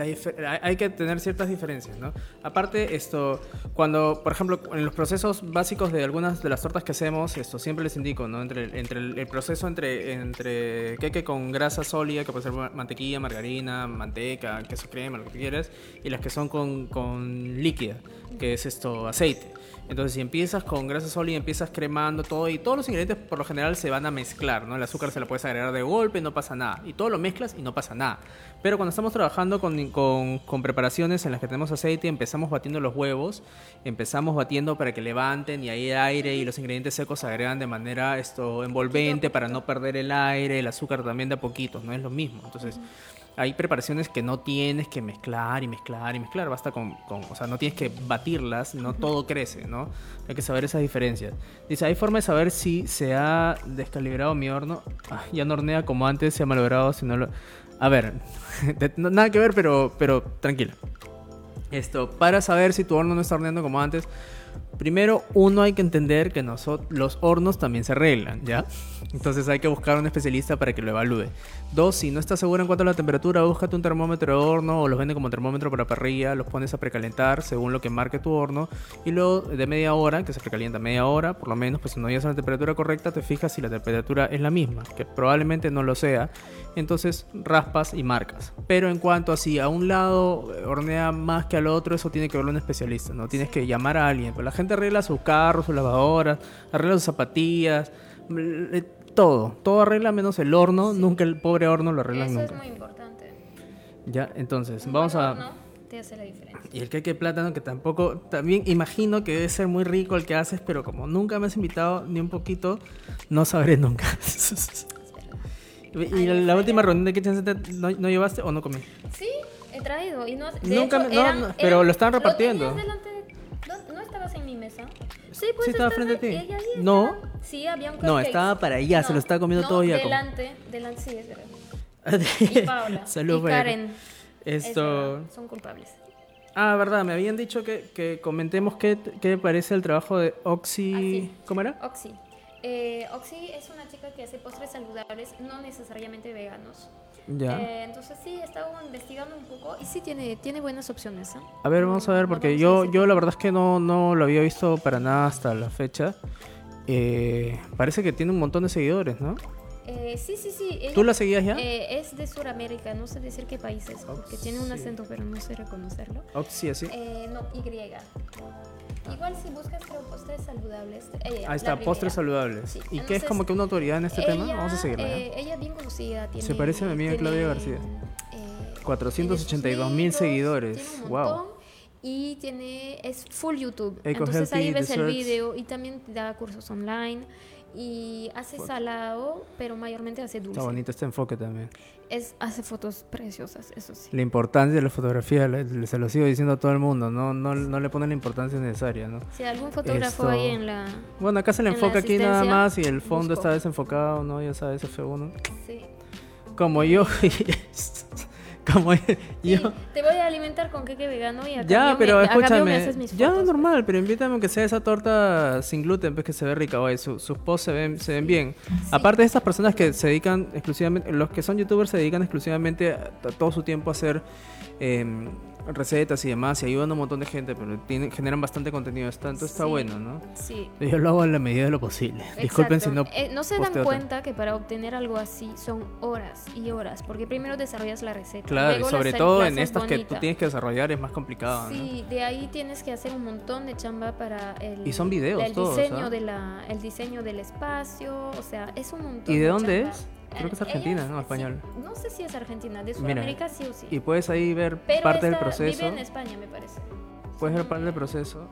hay- que tener ciertas diferencias, ¿no? Aparte, esto, cuando, por ejemplo, en los procesos básicos de algunas de las tortas que hacemos, esto siempre les indico, ¿no? Entre, el- entre el, el proceso entre, entre queque con grasa sólida, que puede ser ma- mantequilla, margarina, manteca, queso crema, lo que quieras, y las que son con, con líquida, que es esto, aceite. Entonces, si empiezas con grasa sólida, empiezas cremando todo y todos los ingredientes por lo general se van a mezclar, ¿no? El azúcar se la puedes agregar de golpe, no pasa nada. Y todo lo mezclas y no pasa nada. Pero cuando estamos trabajando con, con, con preparaciones en las que tenemos aceite, empezamos batiendo los huevos, empezamos batiendo para que levanten y ahí aire y los ingredientes secos se agregan de manera esto envolvente para no perder el aire, el azúcar también de a poquito, no es lo mismo. Entonces, hay preparaciones que no tienes que mezclar y mezclar y mezclar, basta con, con, o sea, no tienes que batirlas, no todo crece, ¿no? Hay que saber esas diferencias. Dice, hay forma de saber si se ha descalibrado mi horno, ah, ya no hornea como antes, se ha malogrado, si no lo... A ver, nada que ver, pero, pero tranquila. Esto, para saber si tu horno no está horneando como antes, primero uno hay que entender que los hornos también se arreglan, ¿ya? Entonces hay que buscar un especialista para que lo evalúe. Dos, si no estás seguro en cuanto a la temperatura, búscate un termómetro de horno o los venden como termómetro para parrilla, los pones a precalentar según lo que marque tu horno y luego de media hora, que se precalienta media hora, por lo menos, pues si no llegas a la temperatura correcta, te fijas si la temperatura es la misma, que probablemente no lo sea. Entonces raspas y marcas. Pero en cuanto a si a un lado hornea más que al otro, eso tiene que verlo un especialista, ¿no? Tienes que llamar a alguien. Pues la gente arregla sus carros, sus lavadoras, arregla sus zapatillas, mm, eh, todo. Todo arregla menos el horno. Nunca el pobre horno lo arreglan Eso nunca. es muy importante. Ya, entonces, Un vamos a... horno te hace la diferencia. Y el queque de plátano, que tampoco, también imagino que debe ser muy rico el que haces, pero como nunca me has invitado ni un poquito, no sabré nunca. y la, la última reunión de Kitchen Center, ¿no, no llevaste o no comí? Sí, he traído. Y no, de Nunca hecho, no, eran- no, pero eran- lo estaban repartiendo. tenías delante de- no, no estabas en mi mesa. Sí, pues Sí, estaba frente a ti. y ahí No. Sí, había un No, cupcakes. estaba para allá, se lo estaba comiendo no, todo Jacob. delante, delante, sí, es verdad. Y Paula. Saludos, y. Karen. es Esto... verdad, son culpables. Ah, verdad, me habían dicho que, que comentemos qué, qué parece el trabajo de Oxy... Ah, sí. ¿Cómo era? Oxy. Eh, Oxy es una chica que hace postres saludables, no necesariamente veganos. Ya. Eh, entonces sí, he estado investigando un poco y sí tiene, tiene buenas opciones. ¿eh? A ver, vamos a ver, porque yo, yo la verdad es que no, no lo había visto para nada hasta la fecha. Eh, parece que tiene un montón de seguidores, ¿no? Eh, sí, sí, sí. ella- ¿Tú la seguías ya? Eh, es de Sudamérica, no sé decir qué países, porque tiene un acento, pero no sé reconocerlo. Oxy, así. Eh, no, Y. Igual si buscas creo postres saludables. eh, Ahí está, postres saludables. Sí, ¿Y qué es entonces, como que una autoridad en este tema? ella, Vamos a seguirla. eh, ella es bien conocida. Tiene, Se parece a mi amiga Claudia García. eh, 482 tiene mil seguidores. Wow. Y tiene, es full YouTube. Eco Entonces ahí ves el Desserts. video y también da cursos online. Y hace salado, pero mayormente hace dulce. Está bonito este enfoque también. Es, hace fotos preciosas, eso sí. La importancia de la fotografía, se lo sigo diciendo a todo el mundo, no, no, no le ponen la importancia necesaria, ¿no? Si algún fotógrafo Esto- ahí en la... Bueno, acá se le enfoca aquí nada más y el fondo busco. está desenfocado, ¿no? Ya sabes, F1. Sí. Como yo. Como yo. Sí, te voy a alimentar con queque vegano y a Ya, pero me, cambio me escúchame. haces mis Ya, fotos, normal, pero invítame aunque sea esa torta sin gluten, pues que se ve rica, su- sus posts se ven, se ven bien. Aparte de estas personas que se dedican exclusivamente, los que son youtubers se dedican exclusivamente a, a todo su tiempo a hacer em, recetas y demás y ayudan a un montón de gente, pero tienen, generan bastante contenido, está, entonces está Sí. bueno, ¿no? Sí. Yo lo hago en la medida de lo posible. Disculpen si no. Exacto. Eh, no se dan tanto. cuenta que para obtener algo así son horas y horas, porque primero desarrollas la receta. Claro, y luego la sobre todo en estas que tú tienes que desarrollar es más complicado, ¿no? Sí, de ahí tienes que hacer un montón de chamba para el, Y son videos el todos, diseño ¿ah? de la, el diseño del espacio, o sea, es un montón. ¿Y de dónde chamba. es? Creo que es argentina, ¿no? sí, Español. no sé si es argentina, de Mira, Sudamérica sí o sí. Y puedes ahí ver Pero parte del proceso. Vive en España, me parece. Puedes ver parte del proceso.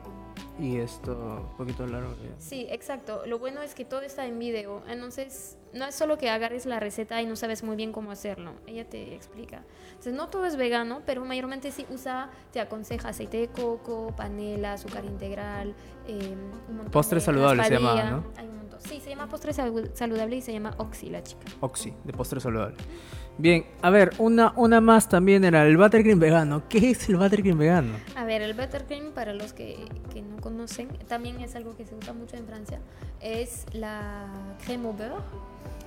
Y esto, un poquito largo. ya. Sí, exacto. Lo bueno es que todo está en video. Entonces, no es solo que agarres la receta y no sabes muy bien cómo hacerlo. Ella te explica. Entonces, no todo es vegano, pero mayormente sí usa, te aconseja aceite de coco, panela, azúcar integral, eh, un Postre de saludable se llamaba, ¿no? Hay un montón. Sí, se llama postre salu- saludable y se llama Oxy, la chica. Oxy, de postre saludable. Bien, a ver, una, una más también era el buttercream vegano. ¿Qué es el buttercream vegano? A ver, el buttercream, para los que, que no conocen, también es algo que se usa mucho en Francia. Es la crème au beurre.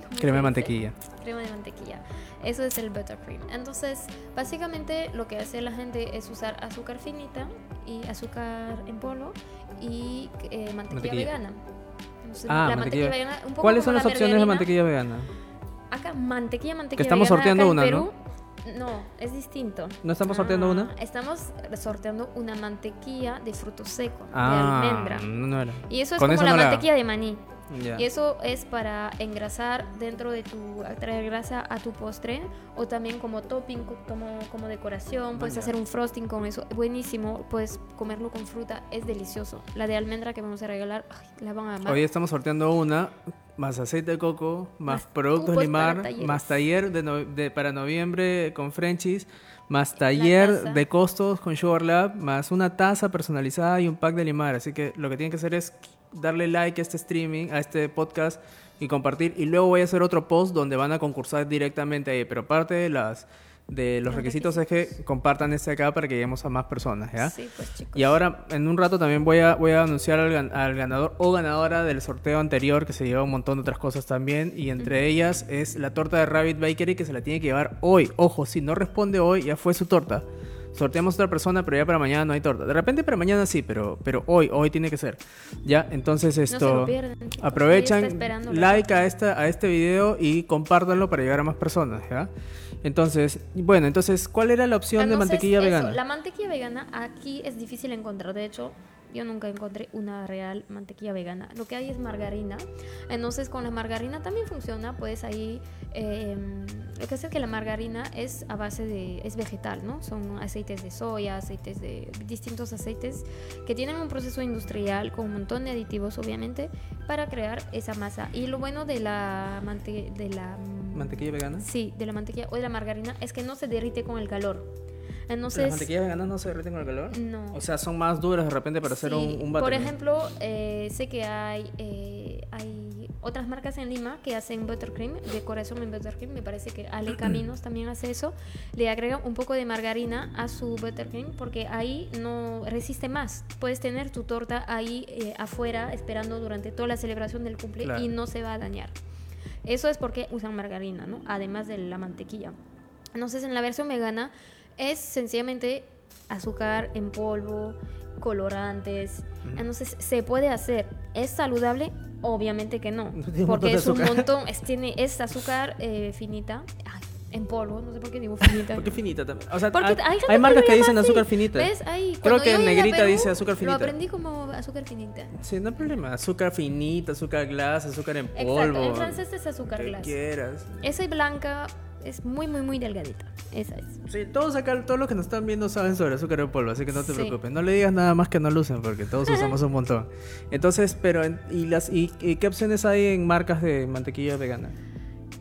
¿Cómo se Crema de mantequilla. crema de mantequilla. Eso es el buttercream. Entonces, básicamente lo que hace la gente es usar azúcar finita y azúcar en polvo y eh, mantequilla, Mantequilla. vegana. Entonces, Ah, la mantequilla. vegana, un poco ¿Cuáles son las la opciones de mantequilla vegana? Acá, mantequilla, mantequilla Que estamos vegana, sorteando acá en una, Perú, ¿no? es distinto. ¿No estamos sorteando una? Ah, Estamos sorteando una mantequilla de fruto seco, Ah, de almendra. no, no era. Y eso es Con como eso la no la- mantequilla de maní. Y eso es para engrasar dentro de tu, traer grasa a tu postre o también como topping, co- como, como decoración. Puedes hacer un frosting con eso. Buenísimo. Puedes comerlo con fruta. Es delicioso. La de almendra que vamos a regalar, ay, la van a amar. Hoy estamos sorteando una, más aceite de coco, más Más productos Limar, más taller de no- de- para noviembre con Frenchies, más taller de costos con Sugar Lab, más una taza personalizada y un pack de Limar. Así que lo que tienen que hacer es darle like a este streaming, a este podcast y compartir. Y luego voy a hacer otro post donde van a concursar directamente ahí. Pero parte de las de los Los requisitos es que compartan este acá para que lleguemos a más personas, ¿ya? Sí, pues chicos. Y ahora, en un rato también voy a, voy a anunciar al ganador o ganadora del sorteo anterior, que se lleva un montón de otras cosas también. Y entre ellas es la torta de Rabbit Bakery, que se la tiene que llevar hoy. Ojo, si no responde hoy, ya fue su torta. Sorteamos a otra persona, pero ya para mañana no hay torta. De repente para mañana sí, pero, pero hoy, hoy tiene que ser. Ya, entonces No esto... Ahí está Aprovechan, like a, esta, a este video y compártanlo para llegar a más personas, ¿ya? Entonces, bueno, entonces, ¿cuál era la opción de Entonces, mantequilla eso, vegana? La mantequilla vegana aquí es difícil encontrar. De hecho, yo nunca encontré una real mantequilla vegana. Lo que hay es margarina. Entonces, con la margarina también funciona. Pues ahí, eh, lo que hace es que la margarina es a base de, es vegetal, ¿no? Son aceites de soya, aceites de distintos aceites que tienen un proceso industrial con un montón de aditivos, obviamente, para crear esa masa. Y lo bueno de la, mante de la ¿Mantequilla vegana? Sí, de la mantequilla o de la margarina es que no se derrite con el calor. Entonces, ¿Las mantequillas veganas no se derriten con el calor? no. O sea, son más duras de repente para hacer Sí, un, un Por ejemplo, eh, sé que hay, eh, hay otras marcas en Lima que hacen buttercream, decoración en buttercream. Me parece que Ale Caminos también hace eso. Le agrega un poco de margarina a su buttercream porque ahí no resiste más. Puedes tener tu torta ahí eh, afuera esperando durante toda la celebración del cumple Claro. y no se va a dañar. Eso es porque usan margarina, ¿no? Además de la mantequilla. Entonces, en la versión vegana es sencillamente azúcar en polvo, colorantes. Entonces, se puede hacer. ¿Es saludable? Obviamente que no. Porque es un montón, es, tiene, es azúcar eh, finita. Ay, en polvo, no sé por qué digo finita. ¿Por qué finita también? O sea, Porque hay, hay, que marcas que llama dicen así. azúcar finita. ¿Ves? Ahí, Creo que negrita Perú, dice azúcar finita. Lo aprendí como azúcar finita. Sí, no hay problema. Azúcar finita, azúcar glass, azúcar en Exacto, polvo. en francés es azúcar que glass. quieras. Esa blanca es muy, muy, muy delgadita. Esa es. Sí, todos acá, todos los que nos están viendo saben sobre azúcar en polvo, así que no te Sí. preocupes. No le digas nada más que no lo usen, porque todos usamos un montón. Entonces, pero, ¿y, las, y, y qué opciones hay en marcas de mantequilla vegana?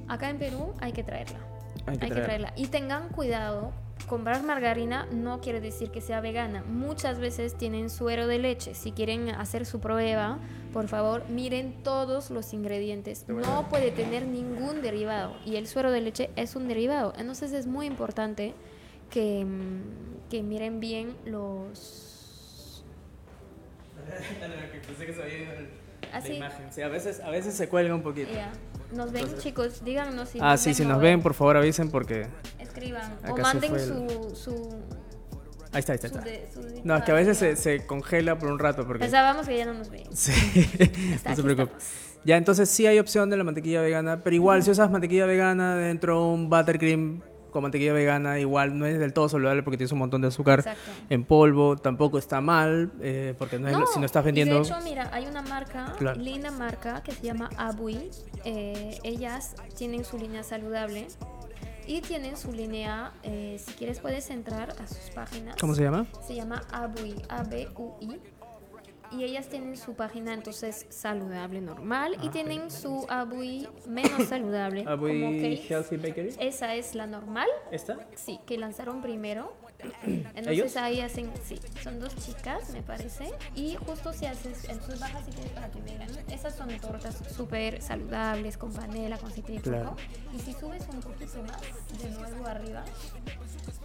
Acá en Perú hay que traerla. Hay que traerla. traerla. Y tengan cuidado. Comprar margarina no quiere decir que sea vegana. Muchas veces tienen suero de leche. Si quieren hacer su prueba, por favor, miren todos los ingredientes. No puede tener ningún derivado. Y el suero de leche es un derivado. Entonces es muy importante que, mm, que miren bien los... Así. Sí, a veces, a veces se cuelga un poquito. Nos ven, chicos. Díganos si Ah, sí, si o nos no ven, por favor avisen porque... Escriban. O manden el- su, su, Ahí está, ahí está. ahí su está. de- su No, es que a veces se, congela por un rato porque... Pensábamos que ya no nos veían. Sí, Está, no se aquí preocupe. estamos. Ya, entonces sí hay opción de la mantequilla vegana, pero igual si usas mantequilla vegana dentro de un buttercream con mantequilla vegana, igual no es del todo saludable porque tienes un montón de azúcar Exacto. en polvo, tampoco está mal, eh, porque no es si no estás vendiendo... de hecho, mira, hay una marca, Claro. linda marca, que se llama Abui. Eh, ellas tienen su línea saludable y tienen su línea, eh, si quieres puedes entrar a sus páginas. ¿Cómo se llama? Se llama Abui, A-B-U-I. Y ellas tienen su página entonces saludable normal y tienen su Abui menos saludable como Abui cake. Healthy Bakery. Esa es la normal, ¿Esta? sí, que lanzaron primero. Entonces ¿Ellos? ahí hacen, sí, son dos chicas, me parece. Y justo si haces, entonces bajas si quieres para que vean. Esas son tortas súper saludables, con panela, con aceite de. Claro. Y si subes un poquito más, de nuevo arriba,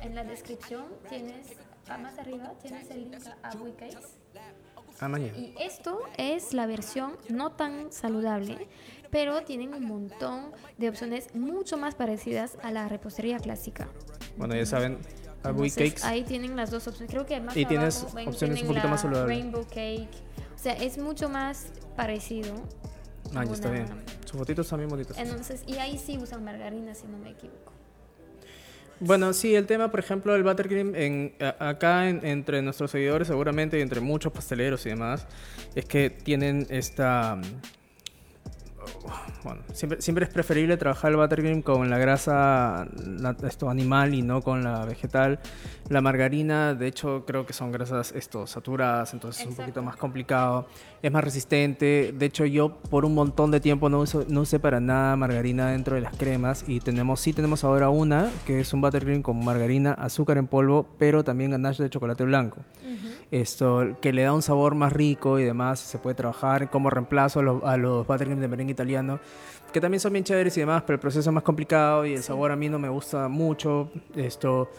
en la descripción tienes, ah, más arriba, tienes el link a Abui Cakes. Ah, mañana. Y esto es la versión no tan saludable, pero tienen un montón de opciones mucho más parecidas a la repostería clásica. Bueno, ya saben, Entonces, Cakes. Ahí tienen las dos opciones. Creo que más Y tienes ven, opciones un poquito más saludables. Rainbow Cake. O sea, es mucho más parecido. Ah, ya está bien. Sus fotitos bien bonitas. Entonces, y ahí sí usan margarina, si no me equivoco. Bueno, sí, el tema, por ejemplo, del buttercream, en, acá en- entre nuestros seguidores seguramente y entre muchos pasteleros y demás, es que tienen esta... bueno, siempre, siempre es preferible trabajar el buttercream con la grasa esto, animal y no con la vegetal. La margarina, de hecho, creo que son grasas esto, saturadas, entonces es un poquito Exacto. más complicado. Es más resistente. De hecho, yo por un montón de tiempo no, uso, no usé para nada margarina dentro de las cremas. Y tenemos, sí tenemos ahora una, que es un buttercream con margarina, azúcar en polvo, pero también ganache de chocolate blanco esto que le da un sabor más rico y demás se puede trabajar como reemplazo a los, a los buttercream de merengue italiano que también son bien chéveres y demás pero el proceso es más complicado y el sabor a mí no me gusta mucho esto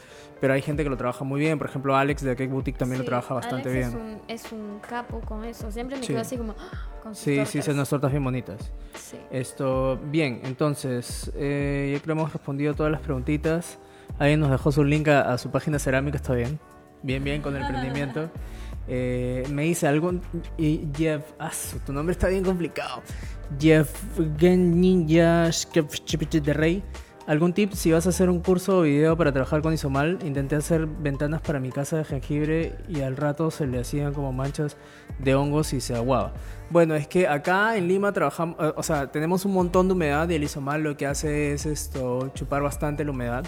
pero hay gente que lo trabaja muy bien por ejemplo Alex de Cake Boutique también lo Sí, trabaja bastante Alex bien Es un, es un capo con eso. Siempre me Sí. quedo así como ¡ah! con sus sí sí tortas. son unas tortas bien bonitas Sí. esto bien entonces eh, yo creo que hemos respondido todas las preguntitas alguien nos dejó su link a, a su página cerámica está bien bien bien con el emprendimiento Eh, me dice algún Jeff ah, tu nombre está bien complicado. Jeff Gen Ninja de Rey algún tip si vas a hacer un curso o video para trabajar con isomal intenté hacer ventanas para mi casa de jengibre y al rato se le hacían como manchas de hongos y se aguaba. Bueno es que acá en Lima trabajamos eh, o sea tenemos un montón de humedad y el isomal lo que hace es esto chupar bastante la humedad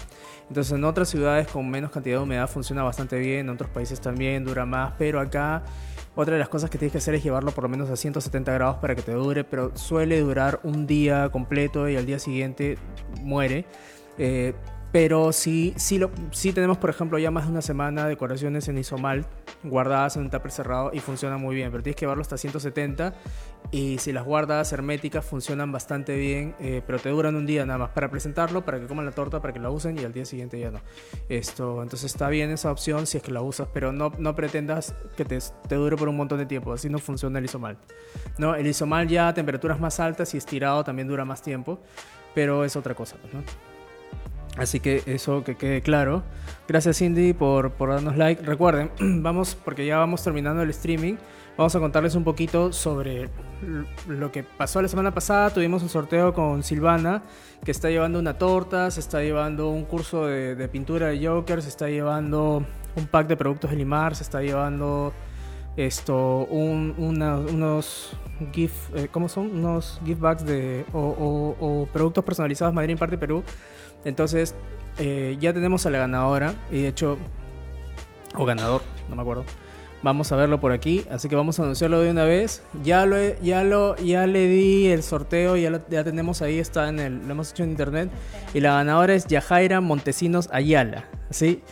entonces en otras ciudades con menos cantidad de humedad funciona bastante bien, en otros países también dura más, pero acá otra de las cosas que tienes que hacer es llevarlo por lo menos a 170 grados para que te dure, pero suele durar un día completo y al día siguiente muere. Eh, pero sí, sí, lo, sí tenemos, por ejemplo, ya más de una semana de decoraciones en isomal guardadas en un tupper cerrado y funcionan muy bien, pero tienes que llevarlo hasta 170 y si las guardas herméticas funcionan bastante bien, eh, pero te duran un día nada más para presentarlo, para que coman la torta, para que la usen y al día siguiente ya no. Esto, entonces está bien esa opción si es que la usas, pero no, no pretendas que te, te dure por un montón de tiempo, así no funciona el isomal. No, el isomal ya a temperaturas más altas y estirado también dura más tiempo, pero es otra cosa, ¿no? Así que eso que quede claro. Gracias Cindy por, por darnos like. Recuerden, vamos, porque ya vamos terminando el streaming, vamos a contarles un poquito sobre lo que pasó la semana pasada. Tuvimos un sorteo con Silvana, que está llevando una torta, se está llevando un curso de, pintura de Joker, se está llevando un pack de productos de Limar, se está llevando esto, un- una- unos gift, eh, ¿cómo son? Unos gift bags de, o productos personalizados Madrid Parte Perú. Entonces, eh, ya tenemos a la ganadora y de hecho, o ganador, no me acuerdo. Vamos a verlo por aquí, así que vamos a anunciarlo de una vez. Ya lo, he- ya lo, ya le di el sorteo, ya lo ya tenemos ahí, está en el, lo hemos hecho en internet. Y la ganadora es Yajaira Montesinos Ayala, ¿sí?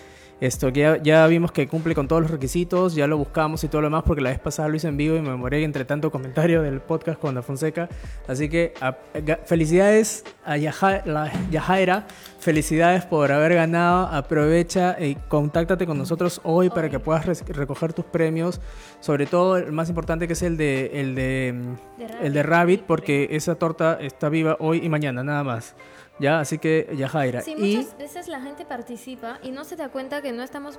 Esto que ya, ya vimos que cumple con todos los requisitos, ya lo buscamos y todo lo demás, porque la vez pasada lo hice en vivo y me demoré entre tanto comentario del podcast con la Fonseca. Así que a- felicidades a Yaja- la- Yajaira, felicidades por haber ganado. Aprovecha y contáctate con nosotros hoy para que puedas recoger tus premios. Sobre todo el más importante que es el de, el de, De el de Rabbit, porque esa torta está viva hoy y mañana, nada más. Ya, así que Yajaira. Sí, y muchas veces la gente participa y no se da cuenta que no estamos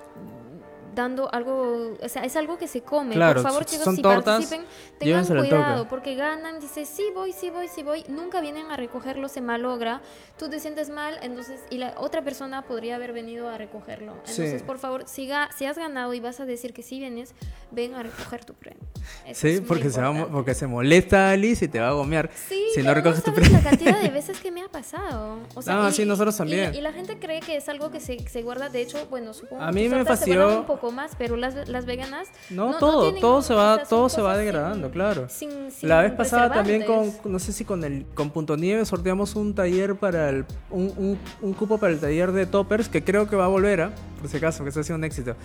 dando algo, o sea, es algo que se come. Claro, Por favor, chicos, son si tortas, participen, tengan cuidado, porque ganan, dices, sí voy, sí voy, sí voy, nunca vienen a recogerlo, se malogra, tú te sientes mal, entonces, y la otra persona podría haber venido a recogerlo. Entonces, Sí. por favor, si, ga- si has ganado y vas a decir que sí vienes, ven a recoger tu premio. Eso Sí, porque se, va, porque se molesta Alice y te va a gomear. Sí, si no recoges tu sabes premio. la cantidad de veces que me ha pasado. O sea, Ah, y- sí, nosotros y- también. Y, la gente cree que es algo que se, se guarda. De hecho, bueno, supongo A mí que me guardan un poco más, pero las, las veganas. No, todo, todo se va, todo se va degradando, sin- claro. sin- sin La vez pasada también con, no sé si con el con Punto Nieve sorteamos un taller para el, un, un, un cupo para el taller de toppers que creo que va a volver, ¿ah? por si acaso, que está siendo un éxito.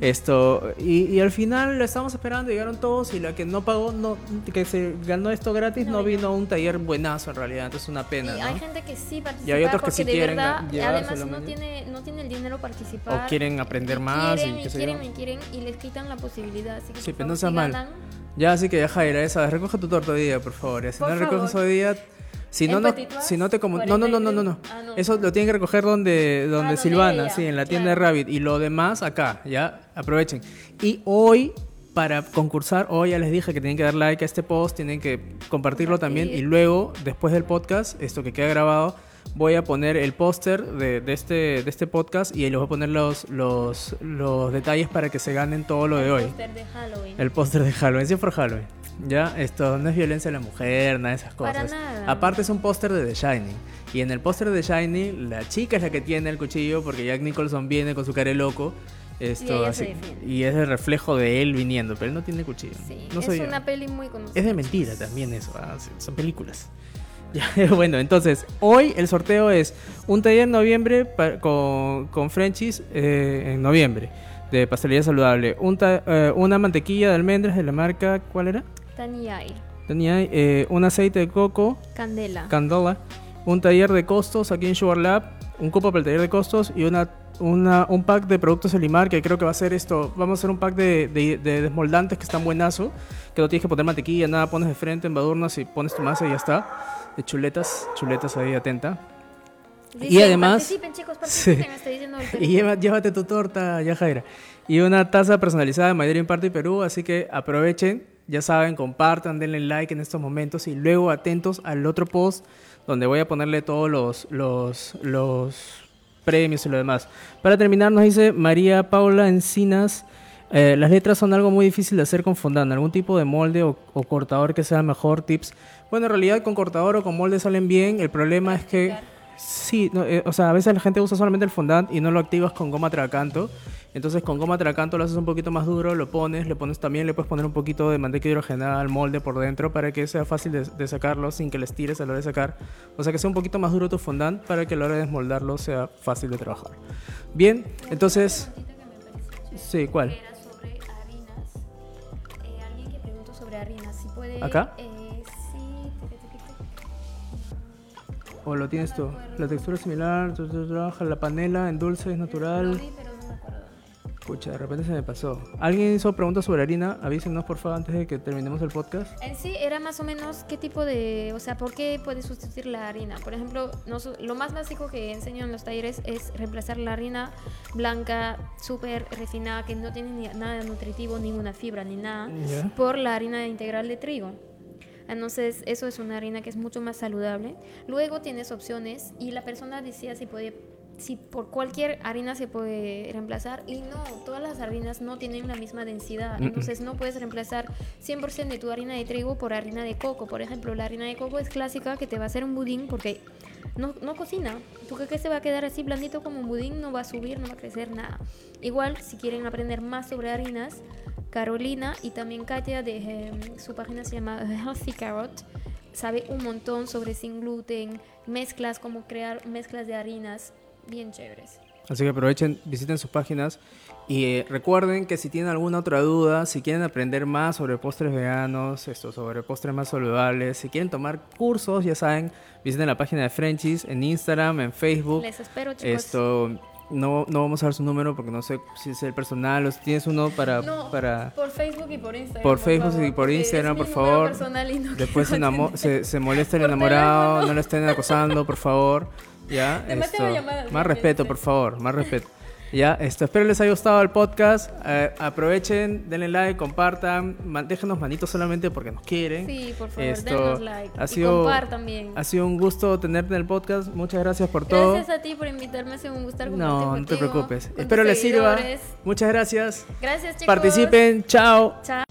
Esto, y, y al final lo estábamos esperando, llegaron todos y la que no pagó, no, que se ganó esto gratis, no, No vino a un taller buenazo en realidad, entonces es una pena, Y ¿no? hay gente que sí participa Y hay otros que porque sí de quieren verdad, además no tiene, no tiene el dinero participar. O quieren aprender más Quieren y y, quieren y quieren y les quitan la posibilidad. Así que Sí, pero no sea si mal. ganan, Ya, así que ya Jaira, esa, recoge tu torta hoy día, por favor. Si Por no recoges hoy día, si no, ¿En no, si no te comu- no, no, no, no, no, no. 43. Ah, no. Eso lo tienen que recoger donde, donde donde Silvana, ella, sí, en la tienda de claro. Rabbit y lo demás acá, ya, aprovechen. Y hoy para concursar, hoy ya les dije que tienen que dar like a este post, tienen que compartirlo también y luego, después del podcast, esto que queda grabado, voy a poner el póster de, de este, de este podcast y ahí les voy a poner los, los, los detalles para que se ganen todo lo de hoy. póster de Halloween. El póster de Halloween, sí, por Halloween. Ya, esto no es violencia a la mujer, nada de esas Para cosas. nada. Aparte es un póster de The Shining. Y en el póster de The Shining, la chica es la que tiene el cuchillo porque Jack Nicholson viene con su cara de loco. Esto, ella así- y es el reflejo de él viniendo, pero él no tiene cuchillo. Sí, no es soy yo. una peli muy conocida. Es de mentira también eso, ah, son películas. Bueno, entonces, hoy el sorteo es un taller en noviembre pa- con, con Frenchies eh, en noviembre de pastelería saludable. Un ta- eh, una mantequilla de almendras de la marca, ¿cuál era? Tanyai, Tenía eh, un aceite de coco, Candela. Candela, un taller de costos aquí en Sugar Lab, un cupo para el taller de costos y una, una, un pack de productos Elimar que creo que va a ser esto. Vamos a hacer un pack de, de- de desmoldantes que están buenazo, que no tienes que poner mantequilla, nada, pones de frente, embadurnas y pones tu masa y ya está. De chuletas, chuletas ahí atenta. Dicen, además- Participen, chicos, participen. Sí. Y lleva- llévate tu torta, ya Jaira. Y una taza personalizada de Madrid Party Perú, así que aprovechen, ya saben, compartan, denle like en estos momentos y luego atentos al otro post donde voy a ponerle todos los, los, los premios y lo demás. Para terminar nos dice María Paula Encinas, eh, las letras son algo muy difícil de hacer con fondant, algún tipo de molde o, o cortador que sea mejor, tips. Bueno, en realidad con cortador o con molde salen bien, el problema es que... Sí, no, eh, o sea, a veces la gente usa solamente el fondant y no lo activas con goma tracanto. Entonces con goma tracanto lo haces un poquito más duro, lo pones, le pones también, le puedes poner un poquito de mantequilla hidrogenada al molde por dentro para que sea fácil de, de sacarlo sin que le estires a la hora de sacar. O sea, que sea un poquito más duro tu fondant para que a la hora de desmoldarlo sea fácil de trabajar. Bien, entonces... Sí, ¿cuál? ¿Acá? Eh, sí. ¿O lo tienes tú? La textura es similar, trabajas la panela en dulce, es natural. pero no. Pucha, de repente se me pasó. ¿Alguien hizo preguntas sobre harina? Avísenos por favor antes de que terminemos el podcast. En sí era más o menos qué tipo de, o sea, por qué puedes sustituir la harina. Por ejemplo, nos- lo más básico que enseño en los talleres es reemplazar la harina blanca, súper refinada, que no tiene ni- nada nutritivo, ninguna fibra ni nada, por la harina integral de trigo. Entonces, eso es una harina que es mucho más saludable. Luego tienes opciones y la persona decía si puede si por cualquier harina se puede reemplazar y no, todas las harinas no tienen la misma densidad, entonces no puedes reemplazar 100% de tu harina de trigo por harina de coco, por ejemplo, la harina de coco es clásica que te va a hacer un budín porque no, no cocina, porque que se va a quedar así blandito como un budín, no va a subir, no va a crecer nada. Igual, si quieren aprender más sobre harinas, Carolina y también Katia de em, su página se llama Healthy Carrot sabe un montón sobre sin gluten, mezclas, cómo crear mezclas de harinas bien chéveres. Así que aprovechen, visiten sus páginas y eh, recuerden que si tienen alguna otra duda, si quieren aprender más sobre postres veganos, esto, sobre postres más saludables, si quieren tomar cursos, ya saben, visiten la página de Frenchies en Instagram, en Facebook. Les espero, chicos. Esto no, no vamos a dar su número porque no sé si es el personal o si tienes uno para No, para por Facebook y por Instagram. Por Facebook favor, y por Instagram, por favor. personal y no después se, se, se molesta el Por enamorado, teléfono. no lo estén acosando, por favor. Ya, esto, llamadas, más respeto, por favor, más respeto. Ya, esto, espero les haya gustado el podcast. Eh, aprovechen, denle like, compartan, man- déjenos manitos solamente porque nos quieren. Sí, por favor, Esto denos like. ha y sido- compartan bien. Ha sido un gusto tenerte en el podcast. Muchas gracias por todo. Gracias a ti por invitarme, ha sido un gusto compartir no, no te contigo, preocupes. Espero les sirva. Muchas gracias. Gracias, chicos. Participen. Chao. Chao.